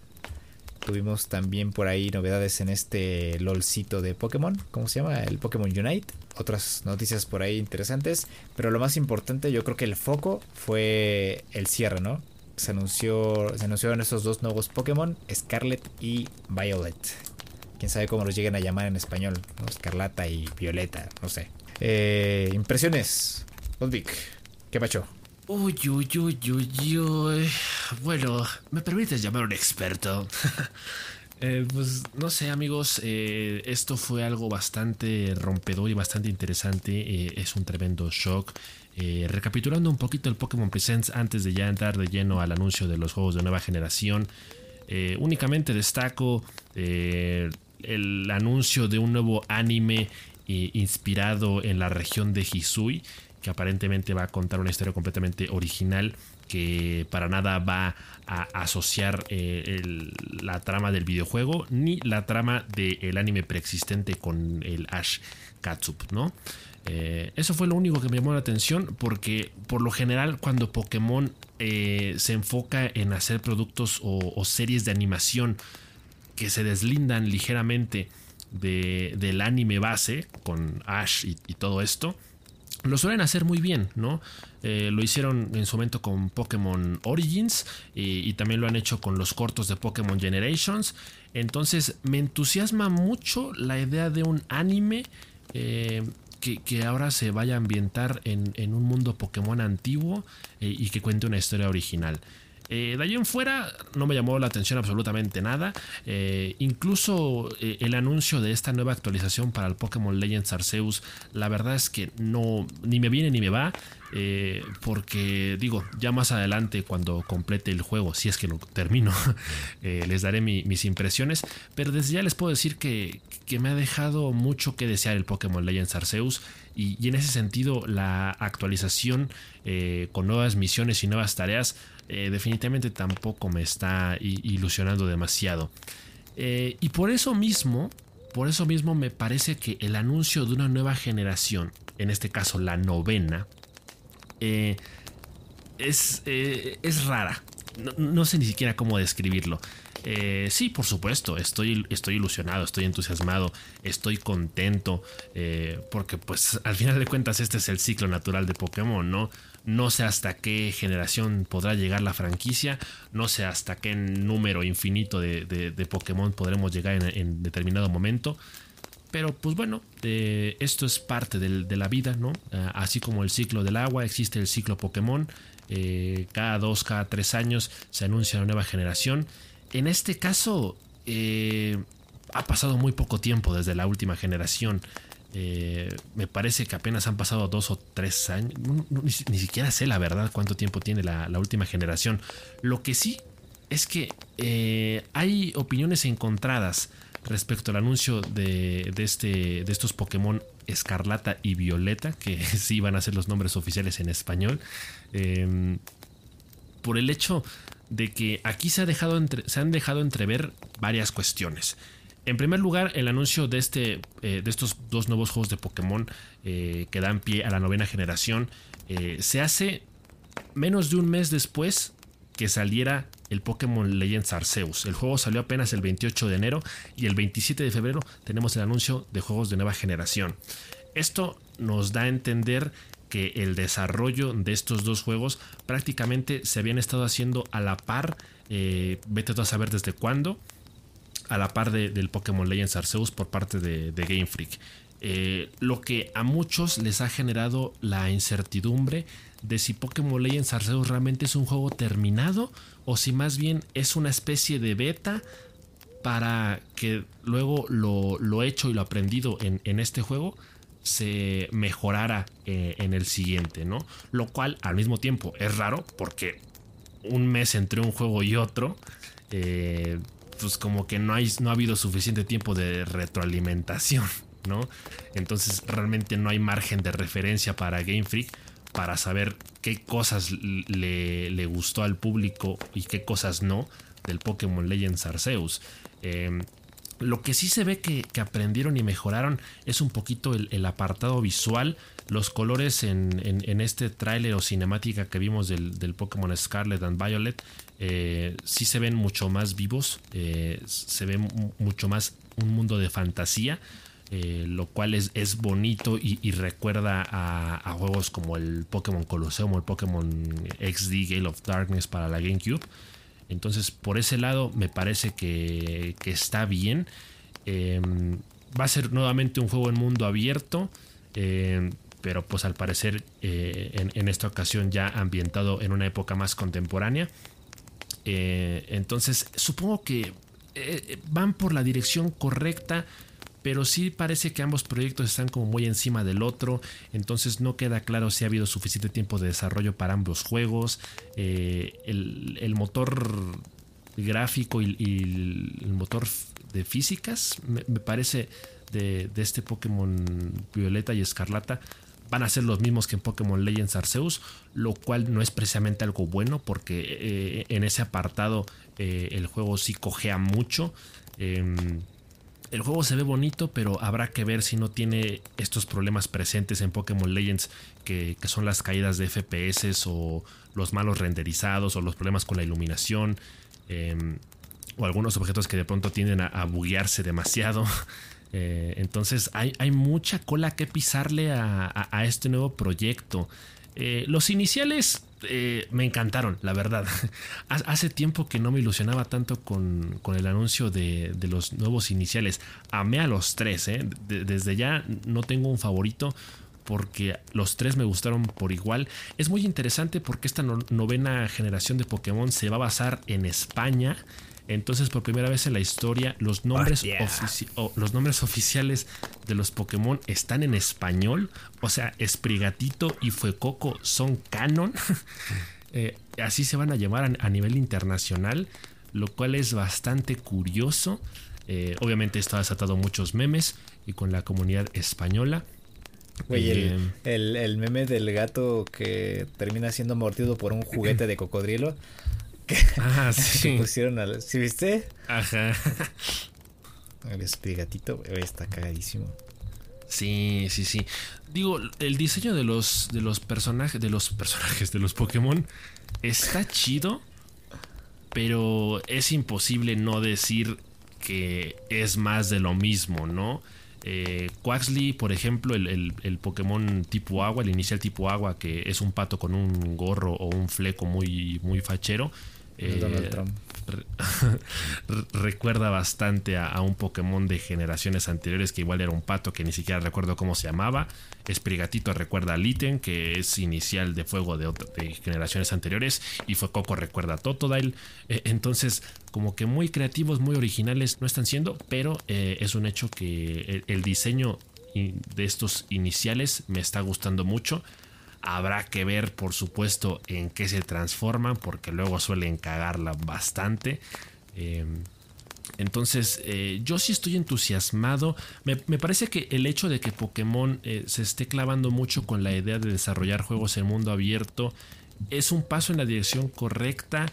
Tuvimos también por ahí novedades en este LOLcito de Pokémon. ¿Cómo se llama? El Pokémon Unite. Otras noticias por ahí interesantes. Pero lo más importante, yo creo que el foco fue el cierre, ¿no? Se anunció. Se anunciaron esos dos nuevos Pokémon, Scarlet y Violet. Quién sabe cómo los lleguen a llamar en español, ¿no? Escarlata y Violeta, no sé. Eh, impresiones. Ludwig, ¿qué pacho? Uy, uy, uy, uy, uy. Bueno, ¿me permites llamar a un experto? Eh, pues no sé amigos, eh, esto fue algo bastante rompedor y bastante interesante, eh, es un tremendo shock. recapitulando un poquito el Pokémon Presents antes de ya entrar de lleno al anuncio de los juegos de nueva generación, únicamente destaco el anuncio de un nuevo anime inspirado en la región de Hisui que aparentemente va a contar una historia completamente original que para nada va a asociar eh, la trama del videojuego ni la trama del anime preexistente con el Ash Katsup, ¿no? Eh, eso fue lo único que me llamó la atención porque por lo general cuando Pokémon eh, se enfoca en hacer productos o, series de animación que se deslindan ligeramente del anime base con Ash y todo esto, lo suelen hacer muy bien, ¿no? Eh, lo hicieron en su momento con Pokémon Origins y, también lo han hecho con los cortos de Pokémon Generations. Entonces me entusiasma mucho la idea de un anime eh, que, ahora se vaya a ambientar en, un mundo Pokémon antiguo eh, y que cuente una historia original. Eh, de ahí en fuera no me llamó la atención absolutamente nada. Eh, incluso eh, el anuncio de esta nueva actualización para el Pokémon Legends Arceus, la verdad es que no ni me viene ni me va. porque digo, ya más adelante cuando complete el juego, si es que lo termino, les daré mis impresiones. Pero desde ya les puedo decir que, me ha dejado mucho que desear el Pokémon Legends Arceus. Y, en ese sentido, la actualización con nuevas misiones y nuevas tareas eh, definitivamente tampoco me está ilusionando demasiado. Eh, y por eso mismo, por eso mismo me parece que el anuncio de una nueva generación, en este caso la novena, eh, es, es, rara. No, sé ni siquiera cómo describirlo. sí, por supuesto, estoy, estoy ilusionado, estoy entusiasmado, estoy contento, porque pues al final de cuentas este es el ciclo natural de Pokémon, ¿no? No sé hasta qué generación podrá llegar la franquicia. No sé hasta qué número infinito de, Pokémon podremos llegar en, determinado momento. Pero pues bueno, eh, esto es parte de la vida, ¿no? Eh, así como el ciclo del agua, existe el ciclo Pokémon. Eh, cada dos, cada tres años se anuncia una nueva generación. En este caso, ha pasado muy poco tiempo desde la última generación. Eh, me parece que apenas han pasado dos o tres años. ni, siquiera sé la verdad cuánto tiempo tiene la, última generación. Lo que sí es que eh, hay opiniones encontradas respecto al anuncio de, este, de estos Pokémon Escarlata y Violeta, que sí van a ser los nombres oficiales en español. Em, por el hecho de que aquí se, han dejado entrever varias cuestiones. En primer lugar, el anuncio de, este, eh, de estos dos nuevos juegos de Pokémon eh, que dan pie a la novena generación eh, se hace menos de un mes después que saliera el Pokémon Legends Arceus. El juego salió apenas el 28 de enero y el 27 de febrero tenemos el anuncio de juegos de nueva generación. Esto nos da a entender que el desarrollo de estos dos juegos prácticamente se habían estado haciendo a la par, vete tú a saber desde cuándo, a la par del Pokémon Legends Arceus por parte de, Game Freak. Eh, lo que a muchos les ha generado la incertidumbre de si Pokémon Legends Arceus realmente es un juego terminado o si más bien es una especie de beta para que luego lo, hecho y lo aprendido en, este juego se mejorara eh, en el siguiente, ¿no? Lo cual al mismo tiempo es raro porque un mes entre un juego y otro eh, pues como que no, hay, no ha habido suficiente tiempo de retroalimentación, ¿no? Entonces realmente no hay margen de referencia para Game Freak para saber qué cosas le, gustó al público y qué cosas no del Pokémon Legends Arceus. Em, lo que sí se ve que, aprendieron y mejoraron es un poquito el, apartado visual. Los colores en, este tráiler o cinemática que vimos del, del, Pokémon Scarlet and Violet eh, sí se ven mucho más vivos, eh, se ve mucho más un mundo de fantasía, eh, lo cual es, es bonito y, recuerda a, juegos como el Pokémon Colosseum o el Pokémon XD Gale of Darkness para la GameCube. Entonces, por ese lado, me parece que, está bien. Em, va a ser nuevamente un juego en mundo abierto em, pero pues al parecer en, esta ocasión ya ambientado en una época más contemporánea. Eh, entonces, supongo que eh, van por la dirección correcta, pero sí parece que ambos proyectos están como muy encima del otro, entonces no queda claro si ha habido suficiente tiempo de desarrollo para ambos juegos. Eh, el, motor gráfico y, el motor de físicas, me, parece, de, de, este Pokémon Violeta y Escarlata, van a ser los mismos que en Pokémon Legends Arceus, lo cual no es precisamente algo bueno porque eh, en ese apartado eh, el juego sí cojea mucho. Em, el juego se ve bonito, pero habrá que ver si no tiene estos problemas presentes en Pokémon Legends, que, son las caídas de FPS o los malos renderizados o los problemas con la iluminación, em, o algunos objetos que de pronto tienden a, a buguearse demasiado. Eh, entonces hay, mucha cola que pisarle a, este nuevo proyecto. Eh, los iniciales eh, me encantaron, la verdad. Hace tiempo que no me ilusionaba tanto con, el anuncio de, los nuevos iniciales. Amé a los tres, desde ya no tengo un favorito porque los tres me gustaron por igual. Es muy interesante porque esta novena generación de Pokémon se va a basar en España entonces, por primera vez en la historia, los nombres, los nombres oficiales de los Pokémon están en español. O sea, Esprigatito y Fuecoco son canon. Eh, así se van a llamar a, nivel internacional, lo cual es bastante curioso. Eh, obviamente esto ha desatado muchos memes y con la comunidad española. Oye, el, eh, el, meme del gato que termina siendo mordido por un juguete de cocodrilo ah, sí. pusieron al. ¿Sí viste? Ajá. El espigatito, está cagadísimo. Sí, sí, sí. Digo, el diseño de los, de los personajes, de los personajes, de los Pokémon está chido, pero es imposible no decir que es más de lo mismo, ¿no? Eh, Quaxley, por ejemplo, el, el, Pokémon tipo agua, el inicial tipo agua, que es un pato con un gorro o un fleco muy, muy fachero, eh, recuerda bastante a, un Pokémon de generaciones anteriores que igual era un pato que ni siquiera recuerdo cómo se llamaba. Esprigatito recuerda a Litten, que es inicial de fuego de, generaciones anteriores. Y fue Coco recuerda a Totodile. Eh, entonces, como que muy creativos, muy originales no están siendo, pero eh, es un hecho que el diseño de estos iniciales me está gustando mucho. Habrá que ver, por supuesto, en qué se transforman, porque luego suelen cagarla bastante. Em, entonces, eh, yo sí estoy entusiasmado. Me, parece que el hecho de que Pokémon eh, se esté clavando mucho con la idea de desarrollar juegos en mundo abierto es un paso en la dirección correcta,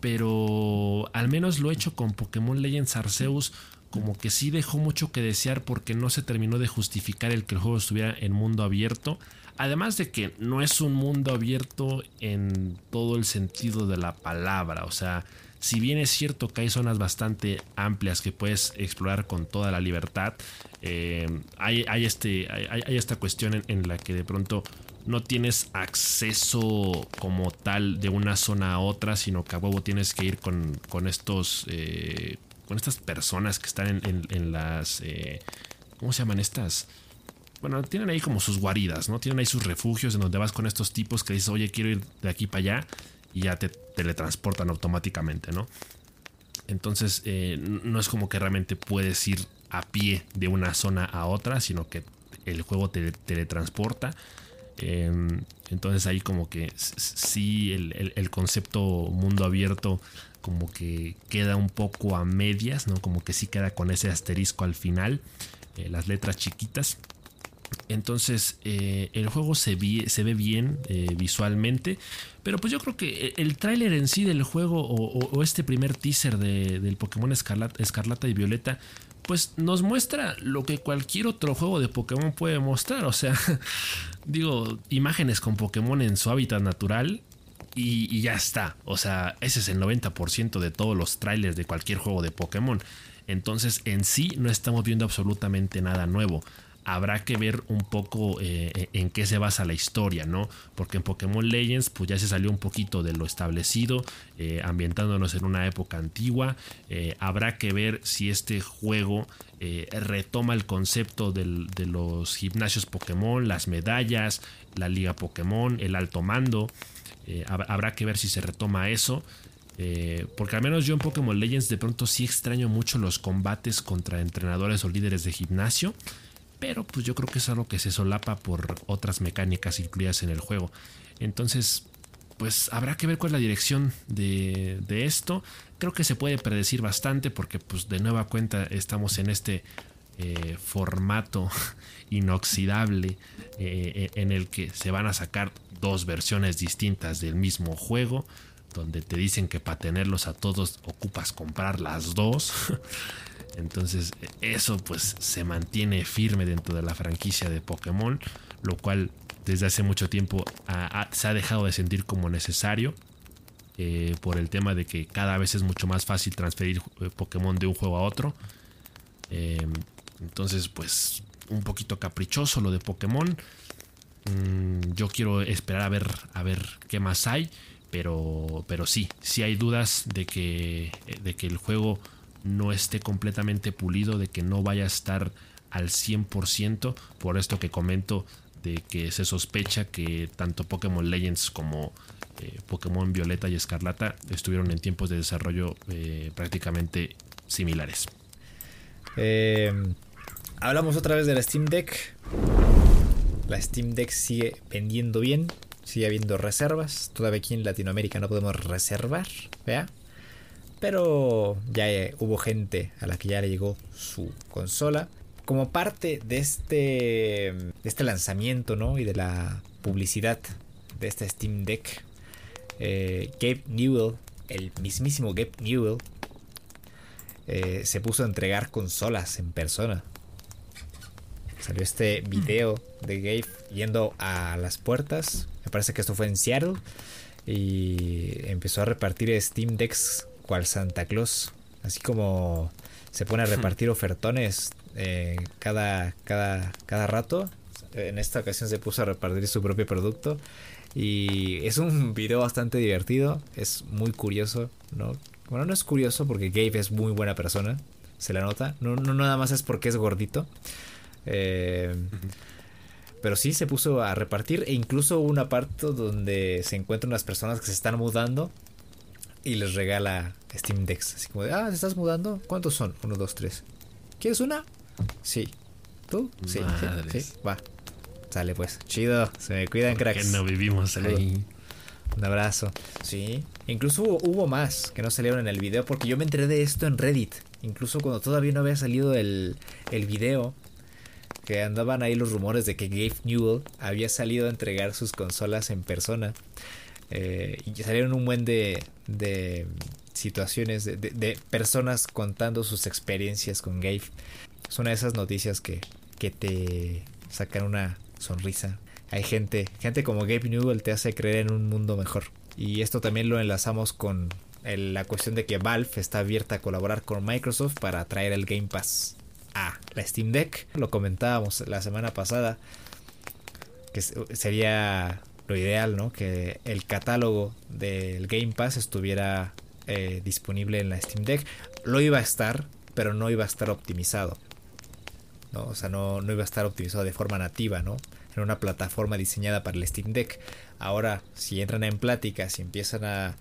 pero al menos lo hecho con Pokémon Legends Arceus como que sí dejó mucho que desear porque no se terminó de justificar el que el juego estuviera en mundo abierto. Además de que no es un mundo abierto en todo el sentido de la palabra. O sea, si bien es cierto que hay zonas bastante amplias que puedes explorar con toda la libertad, eh, hay, este, hay, esta cuestión en, la que de pronto no tienes acceso como tal de una zona a otra, sino que a huevo tienes que ir con, estos... Eh, con estas personas que están en, las... Eh, ¿Cómo se llaman estas? Bueno, tienen ahí como sus guaridas, ¿no? Tienen ahí sus refugios en donde vas con estos tipos que dices, oye, quiero ir de aquí para allá y ya te teletransportan automáticamente, ¿no? Entonces, eh, no es como que realmente puedes ir a pie de una zona a otra, sino que el juego te teletransporta. Em, entonces ahí como que sí, el, concepto mundo abierto como que queda un poco a medias, ¿no? Como que sí queda con ese asterisco al final, eh, las letras chiquitas. Entonces eh, el juego se, ve bien eh, visualmente. Pero pues yo creo que el tráiler en sí del juego o, este primer teaser del Pokémon Escarlata, Escarlata, y Violeta pues nos muestra lo que cualquier otro juego de Pokémon puede mostrar. O sea, digo, imágenes con Pokémon en su hábitat natural y, y ya está. O sea, ese es el 90% de todos los trailers de cualquier juego de Pokémon. Entonces en sí no estamos viendo absolutamente nada nuevo habrá que ver un poco eh, en qué se basa la historia, ¿no? Porque en Pokémon Legends pues ya se salió un poquito de lo establecido, eh, ambientándonos en una época antigua. Eh, habrá que ver si este juego retoma el concepto de los gimnasios Pokémon, las medallas, la liga Pokémon, el alto mando. habrá que ver si se retoma eso. porque al menos yo en Pokémon Legends de pronto sí extraño mucho los combates contra entrenadores o líderes de gimnasio pero pues yo creo que es algo que se solapa por otras mecánicas incluidas en el juego. Entonces, pues habrá que ver cuál es la dirección de, esto. Creo que se puede predecir bastante porque pues de nueva cuenta estamos en este eh, formato inoxidable eh, en el que se van a sacar dos versiones distintas del mismo juego donde te dicen que para tenerlos a todos ocupas comprar las dos Entonces eso pues se mantiene firme dentro de la franquicia de Pokémon, lo cual desde hace mucho tiempo se ha dejado de sentir como necesario eh, por el tema de que cada vez es mucho más fácil transferir eh, Pokémon de un juego a otro. Em, Entonces, pues un poquito caprichoso lo de Pokémon. Mm, yo quiero esperar a ver, a ver qué más hay. Pero, pero sí, sí hay dudas de que, de que el juego no esté completamente pulido, de que no vaya a estar al 100%, por esto que comento de que se sospecha que tanto Pokémon Legends como eh, Pokémon Violeta y Escarlata estuvieron en tiempos de desarrollo eh, prácticamente similares. Eh, hablamos otra vez de la Steam Deck. La Steam Deck sigue vendiendo bien, sigue habiendo reservas. Todavía aquí en Latinoamérica no podemos reservar, ¿vea? Pero ya hubo gente a la que ya le llegó su consola. Como parte de este, de este lanzamiento, ¿no? Y de la publicidad de esta Steam Deck, eh, Gabe Newell, el mismísimo Gabe Newell, eh, se puso a entregar consolas en persona. Salió este video de Gabe yendo a las puertas. Me parece que esto fue en Seattle. Y empezó a repartir Steam Decks cual Santa Claus. Así como se pone a repartir ofertones eh, cada, cada, cada rato. En esta ocasión se puso a repartir su propio producto. Y es un video bastante divertido, es muy curioso, ¿no? Bueno, no es curioso porque Gabe es muy buena persona, se la nota. No, no nada más es porque es gordito. Eh, pero sí se puso a repartir e incluso una parte donde se encuentran las personas que se están mudando y les regala Steam Decks. Así como de, ah, ¿te estás mudando? ¿Cuántos son? Uno, dos, tres. ¿Quieres una? Sí. ¿Tú? Sí, sí, sí, va. Sale pues, chido, se me cuidan cracks. Que no vivimos ahí. Un abrazo. Sí. Incluso hubo, más que no salieron en el video porque yo me enteré de esto en Reddit. Incluso cuando todavía no había salido el, el video. Que andaban ahí los rumores de que Gabe Newell había salido a entregar sus consolas en persona. Eh, y salieron un buen de, de situaciones de, personas contando sus experiencias con Gabe. Es una de esas noticias que, que te sacan una sonrisa. Hay gente, gente como Gabe Newell te hace creer en un mundo mejor. Y esto también lo enlazamos con la cuestión de que Valve está abierta a colaborar con Microsoft para traer el Game Pass a la Steam Deck. Lo comentábamos la semana pasada, que sería lo ideal, ¿no? Que el catálogo del Game Pass estuviera eh, disponible en la Steam Deck. Lo iba a estar, pero no iba a estar optimizado. ¿no? O sea, no, no iba a estar optimizado de forma nativa, ¿no? En una plataforma diseñada para el Steam Deck. Ahora, si entran en pláticas y empiezan a,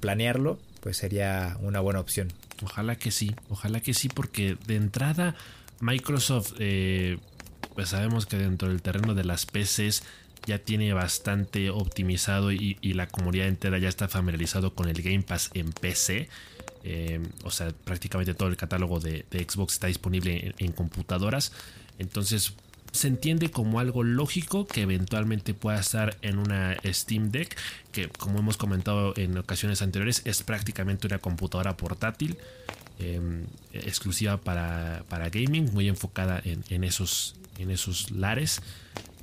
planearlo, pues sería una buena opción. Ojalá que sí, ojalá que sí, porque de entrada Microsoft, eh, pues sabemos que dentro del terreno de las PCs ya tiene bastante optimizado y, la comunidad entera ya está familiarizado con el Game Pass en PC. Eh, o sea, prácticamente todo el catálogo de, Xbox está disponible en, computadoras. Entonces se entiende como algo lógico que eventualmente pueda estar en una Steam Deck, que como hemos comentado en ocasiones anteriores, es prácticamente una computadora portátil. Em, exclusiva para, gaming, muy enfocada en, esos, en esos lares.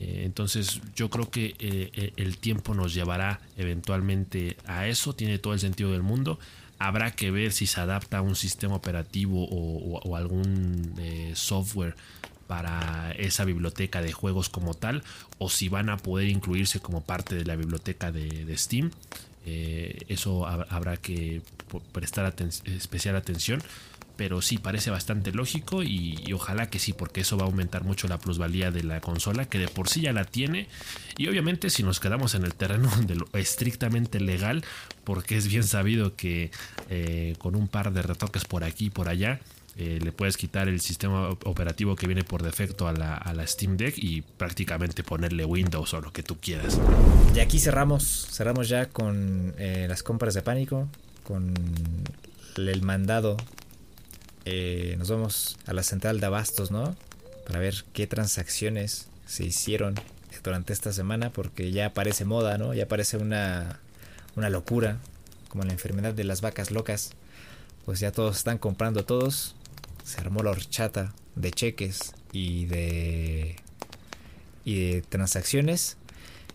Eh, entonces yo creo que eh, el tiempo nos llevará eventualmente a eso, tiene todo el sentido del mundo. Habrá que ver si se adapta un sistema operativo o, algún eh, software para esa biblioteca de juegos como tal o si van a poder incluirse como parte de la biblioteca de, Steam. Eh, eso habrá que prestar especial atención pero sí parece bastante lógico y, ojalá que sí, porque eso va a aumentar mucho la plusvalía de la consola, que de por sí ya la tiene. Y obviamente si nos quedamos en el terreno estrictamente legal, porque es bien sabido que eh, con un par de retoques por aquí y por allá, eh, le puedes quitar el sistema operativo que viene por defecto a la, Steam Deck y prácticamente ponerle Windows o lo que tú quieras. Y aquí cerramos, cerramos ya con eh, las compras de pánico, con el mandado eh, nos vamos a la central de abastos, ¿no? Para ver qué transacciones se hicieron durante esta semana, porque ya parece moda, ¿no? Ya parece una, una locura, como la enfermedad de las vacas locas. Pues ya todos están comprando todos. Se armó la horchata de cheques y de y de transacciones.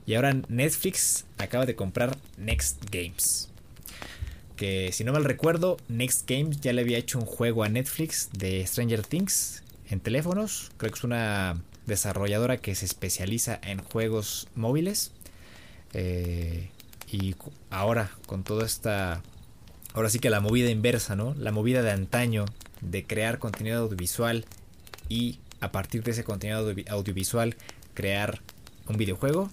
Y ahora Netflix acaba de comprar Next Games que si no mal recuerdo, Next Games ya le había hecho un juego a Netflix de Stranger Things. en teléfonos. Creo que es una desarrolladora que se especializa en juegos móviles. Eh, y ahora con toda esta... Ahora sí que la movida inversa, ¿no? La movida de antaño de crear contenido audiovisual y a partir de ese contenido audiovisual crear un videojuego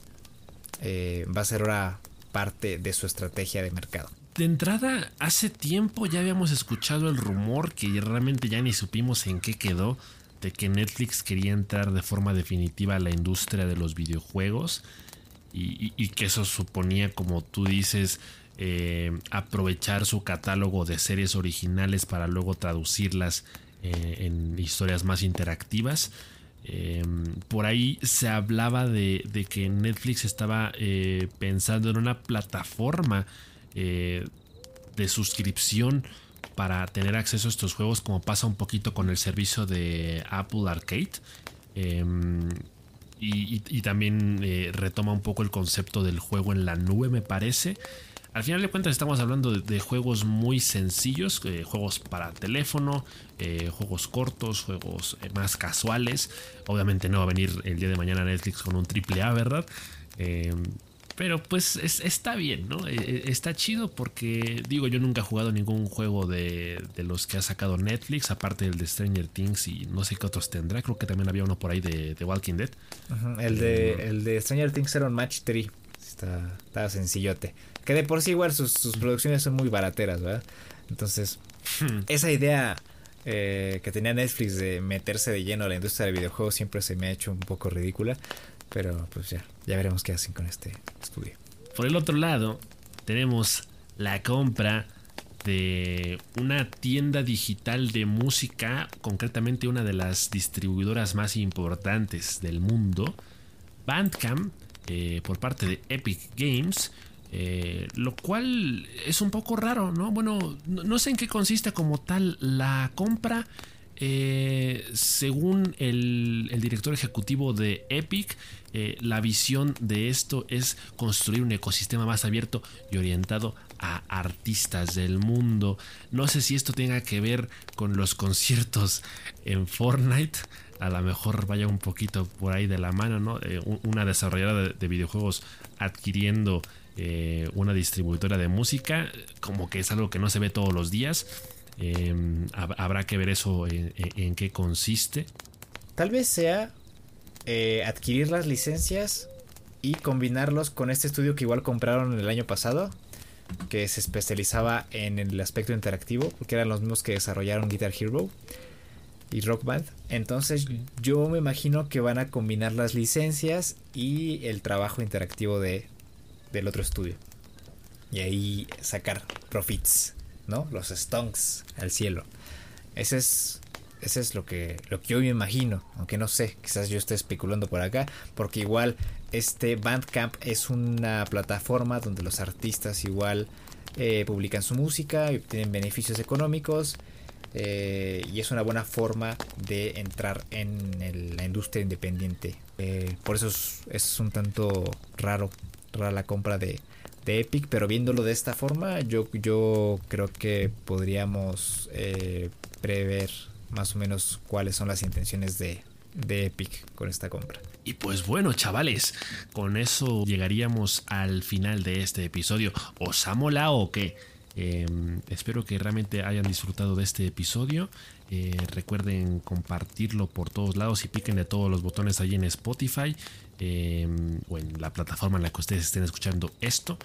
eh, va a ser ahora parte de su estrategia de mercado. De entrada, hace tiempo ya habíamos escuchado el rumor que realmente ya ni supimos en qué quedó de que Netflix quería entrar de forma definitiva a la industria de los videojuegos y, que eso suponía, como tú dices, eh, aprovechar su catálogo de series originales para luego traducirlas eh, en historias más interactivas. Em, por ahí se hablaba de, que Netflix estaba eh, pensando en una plataforma de suscripción para tener acceso a estos juegos como pasa un poquito con el servicio de Apple Arcade. Em, y, también eh, retoma un poco el concepto del juego en la nube, me parece. Al final de cuentas estamos hablando de, juegos muy sencillos, eh, juegos para teléfono, eh, juegos cortos, juegos más casuales. Obviamente no va a venir el día de mañana Netflix con un triple A, ¿verdad? Pero pues está bien, ¿no? E, e, está chido porque, digo, yo nunca he jugado ningún juego de, los que ha sacado Netflix, aparte del de Stranger Things y no sé qué otros tendrá. Creo que también había uno por ahí de, Walking Dead. el, de, eh, el de Stranger Things era un Match 3. Está, sencillote. Que de por sí igual sus, producciones son muy barateras, ¿verdad? Entonces, hmm. esa idea eh, que tenía Netflix de meterse de lleno a la industria del videojuego siempre se me ha hecho un poco ridícula. Pero pues ya, ya veremos qué hacen con este estudio. Por el otro lado, tenemos la compra de una tienda digital de música, concretamente una de las distribuidoras más importantes del mundo, Bandcamp, eh, por parte de Epic Games. Eh, lo cual es un poco raro, ¿no? Bueno, no sé en qué consiste como tal la compra. Eh, según el, director ejecutivo de Epic, eh, la visión de esto es construir un ecosistema más abierto y orientado a artistas del mundo. No sé si esto tenga que ver con los conciertos en Fortnite. A lo mejor vaya un poquito por ahí de la mano, ¿no? Eh, una desarrolladora de, videojuegos adquiriendo una distribuidora de música, como que es algo que no se ve todos los días. Em, habrá que ver eso en, qué consiste. Tal vez sea eh, adquirir las licencias y combinarlos con este estudio que igual compraron el año pasado, que se especializaba en el aspecto interactivo, porque eran los mismos que desarrollaron Guitar Hero y Rock Band. Entonces yo me imagino que van a combinar las licencias y el trabajo interactivo de, del otro estudio. Y ahí sacar profits. ¿No? Los stonks al cielo. Ese es, ese es lo que, lo que yo me imagino, aunque no sé, quizás yo esté especulando por acá, porque igual este Bandcamp es una plataforma donde los artistas igual eh, publican su música y obtienen beneficios económicos. Eh, y es una buena forma de entrar en la industria independiente. Eh, por eso es, es, un tanto raro, rara la compra de, de Epic, pero viéndolo de esta forma, yo, yo creo que podríamos eh, prever más o menos cuáles son las intenciones de, de Epic con esta compra. Y pues bueno, chavales, con eso llegaríamos al final de este episodio. ¿Os ha molado o qué? Em, espero que realmente hayan disfrutado de este episodio. Eh, recuerden compartirlo por todos lados y piquen de todos los botones ahí en Spotify em, o en la plataforma en la que ustedes estén escuchando esto.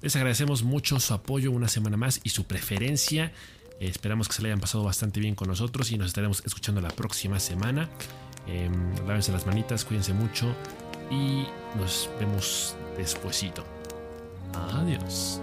Les agradecemos mucho su apoyo una semana más y su preferencia. Esperamos que se le hayan pasado bastante bien con nosotros y nos estaremos escuchando la próxima semana. Em, lávense las manitas, cuídense mucho y nos vemos despuesito. Adiós.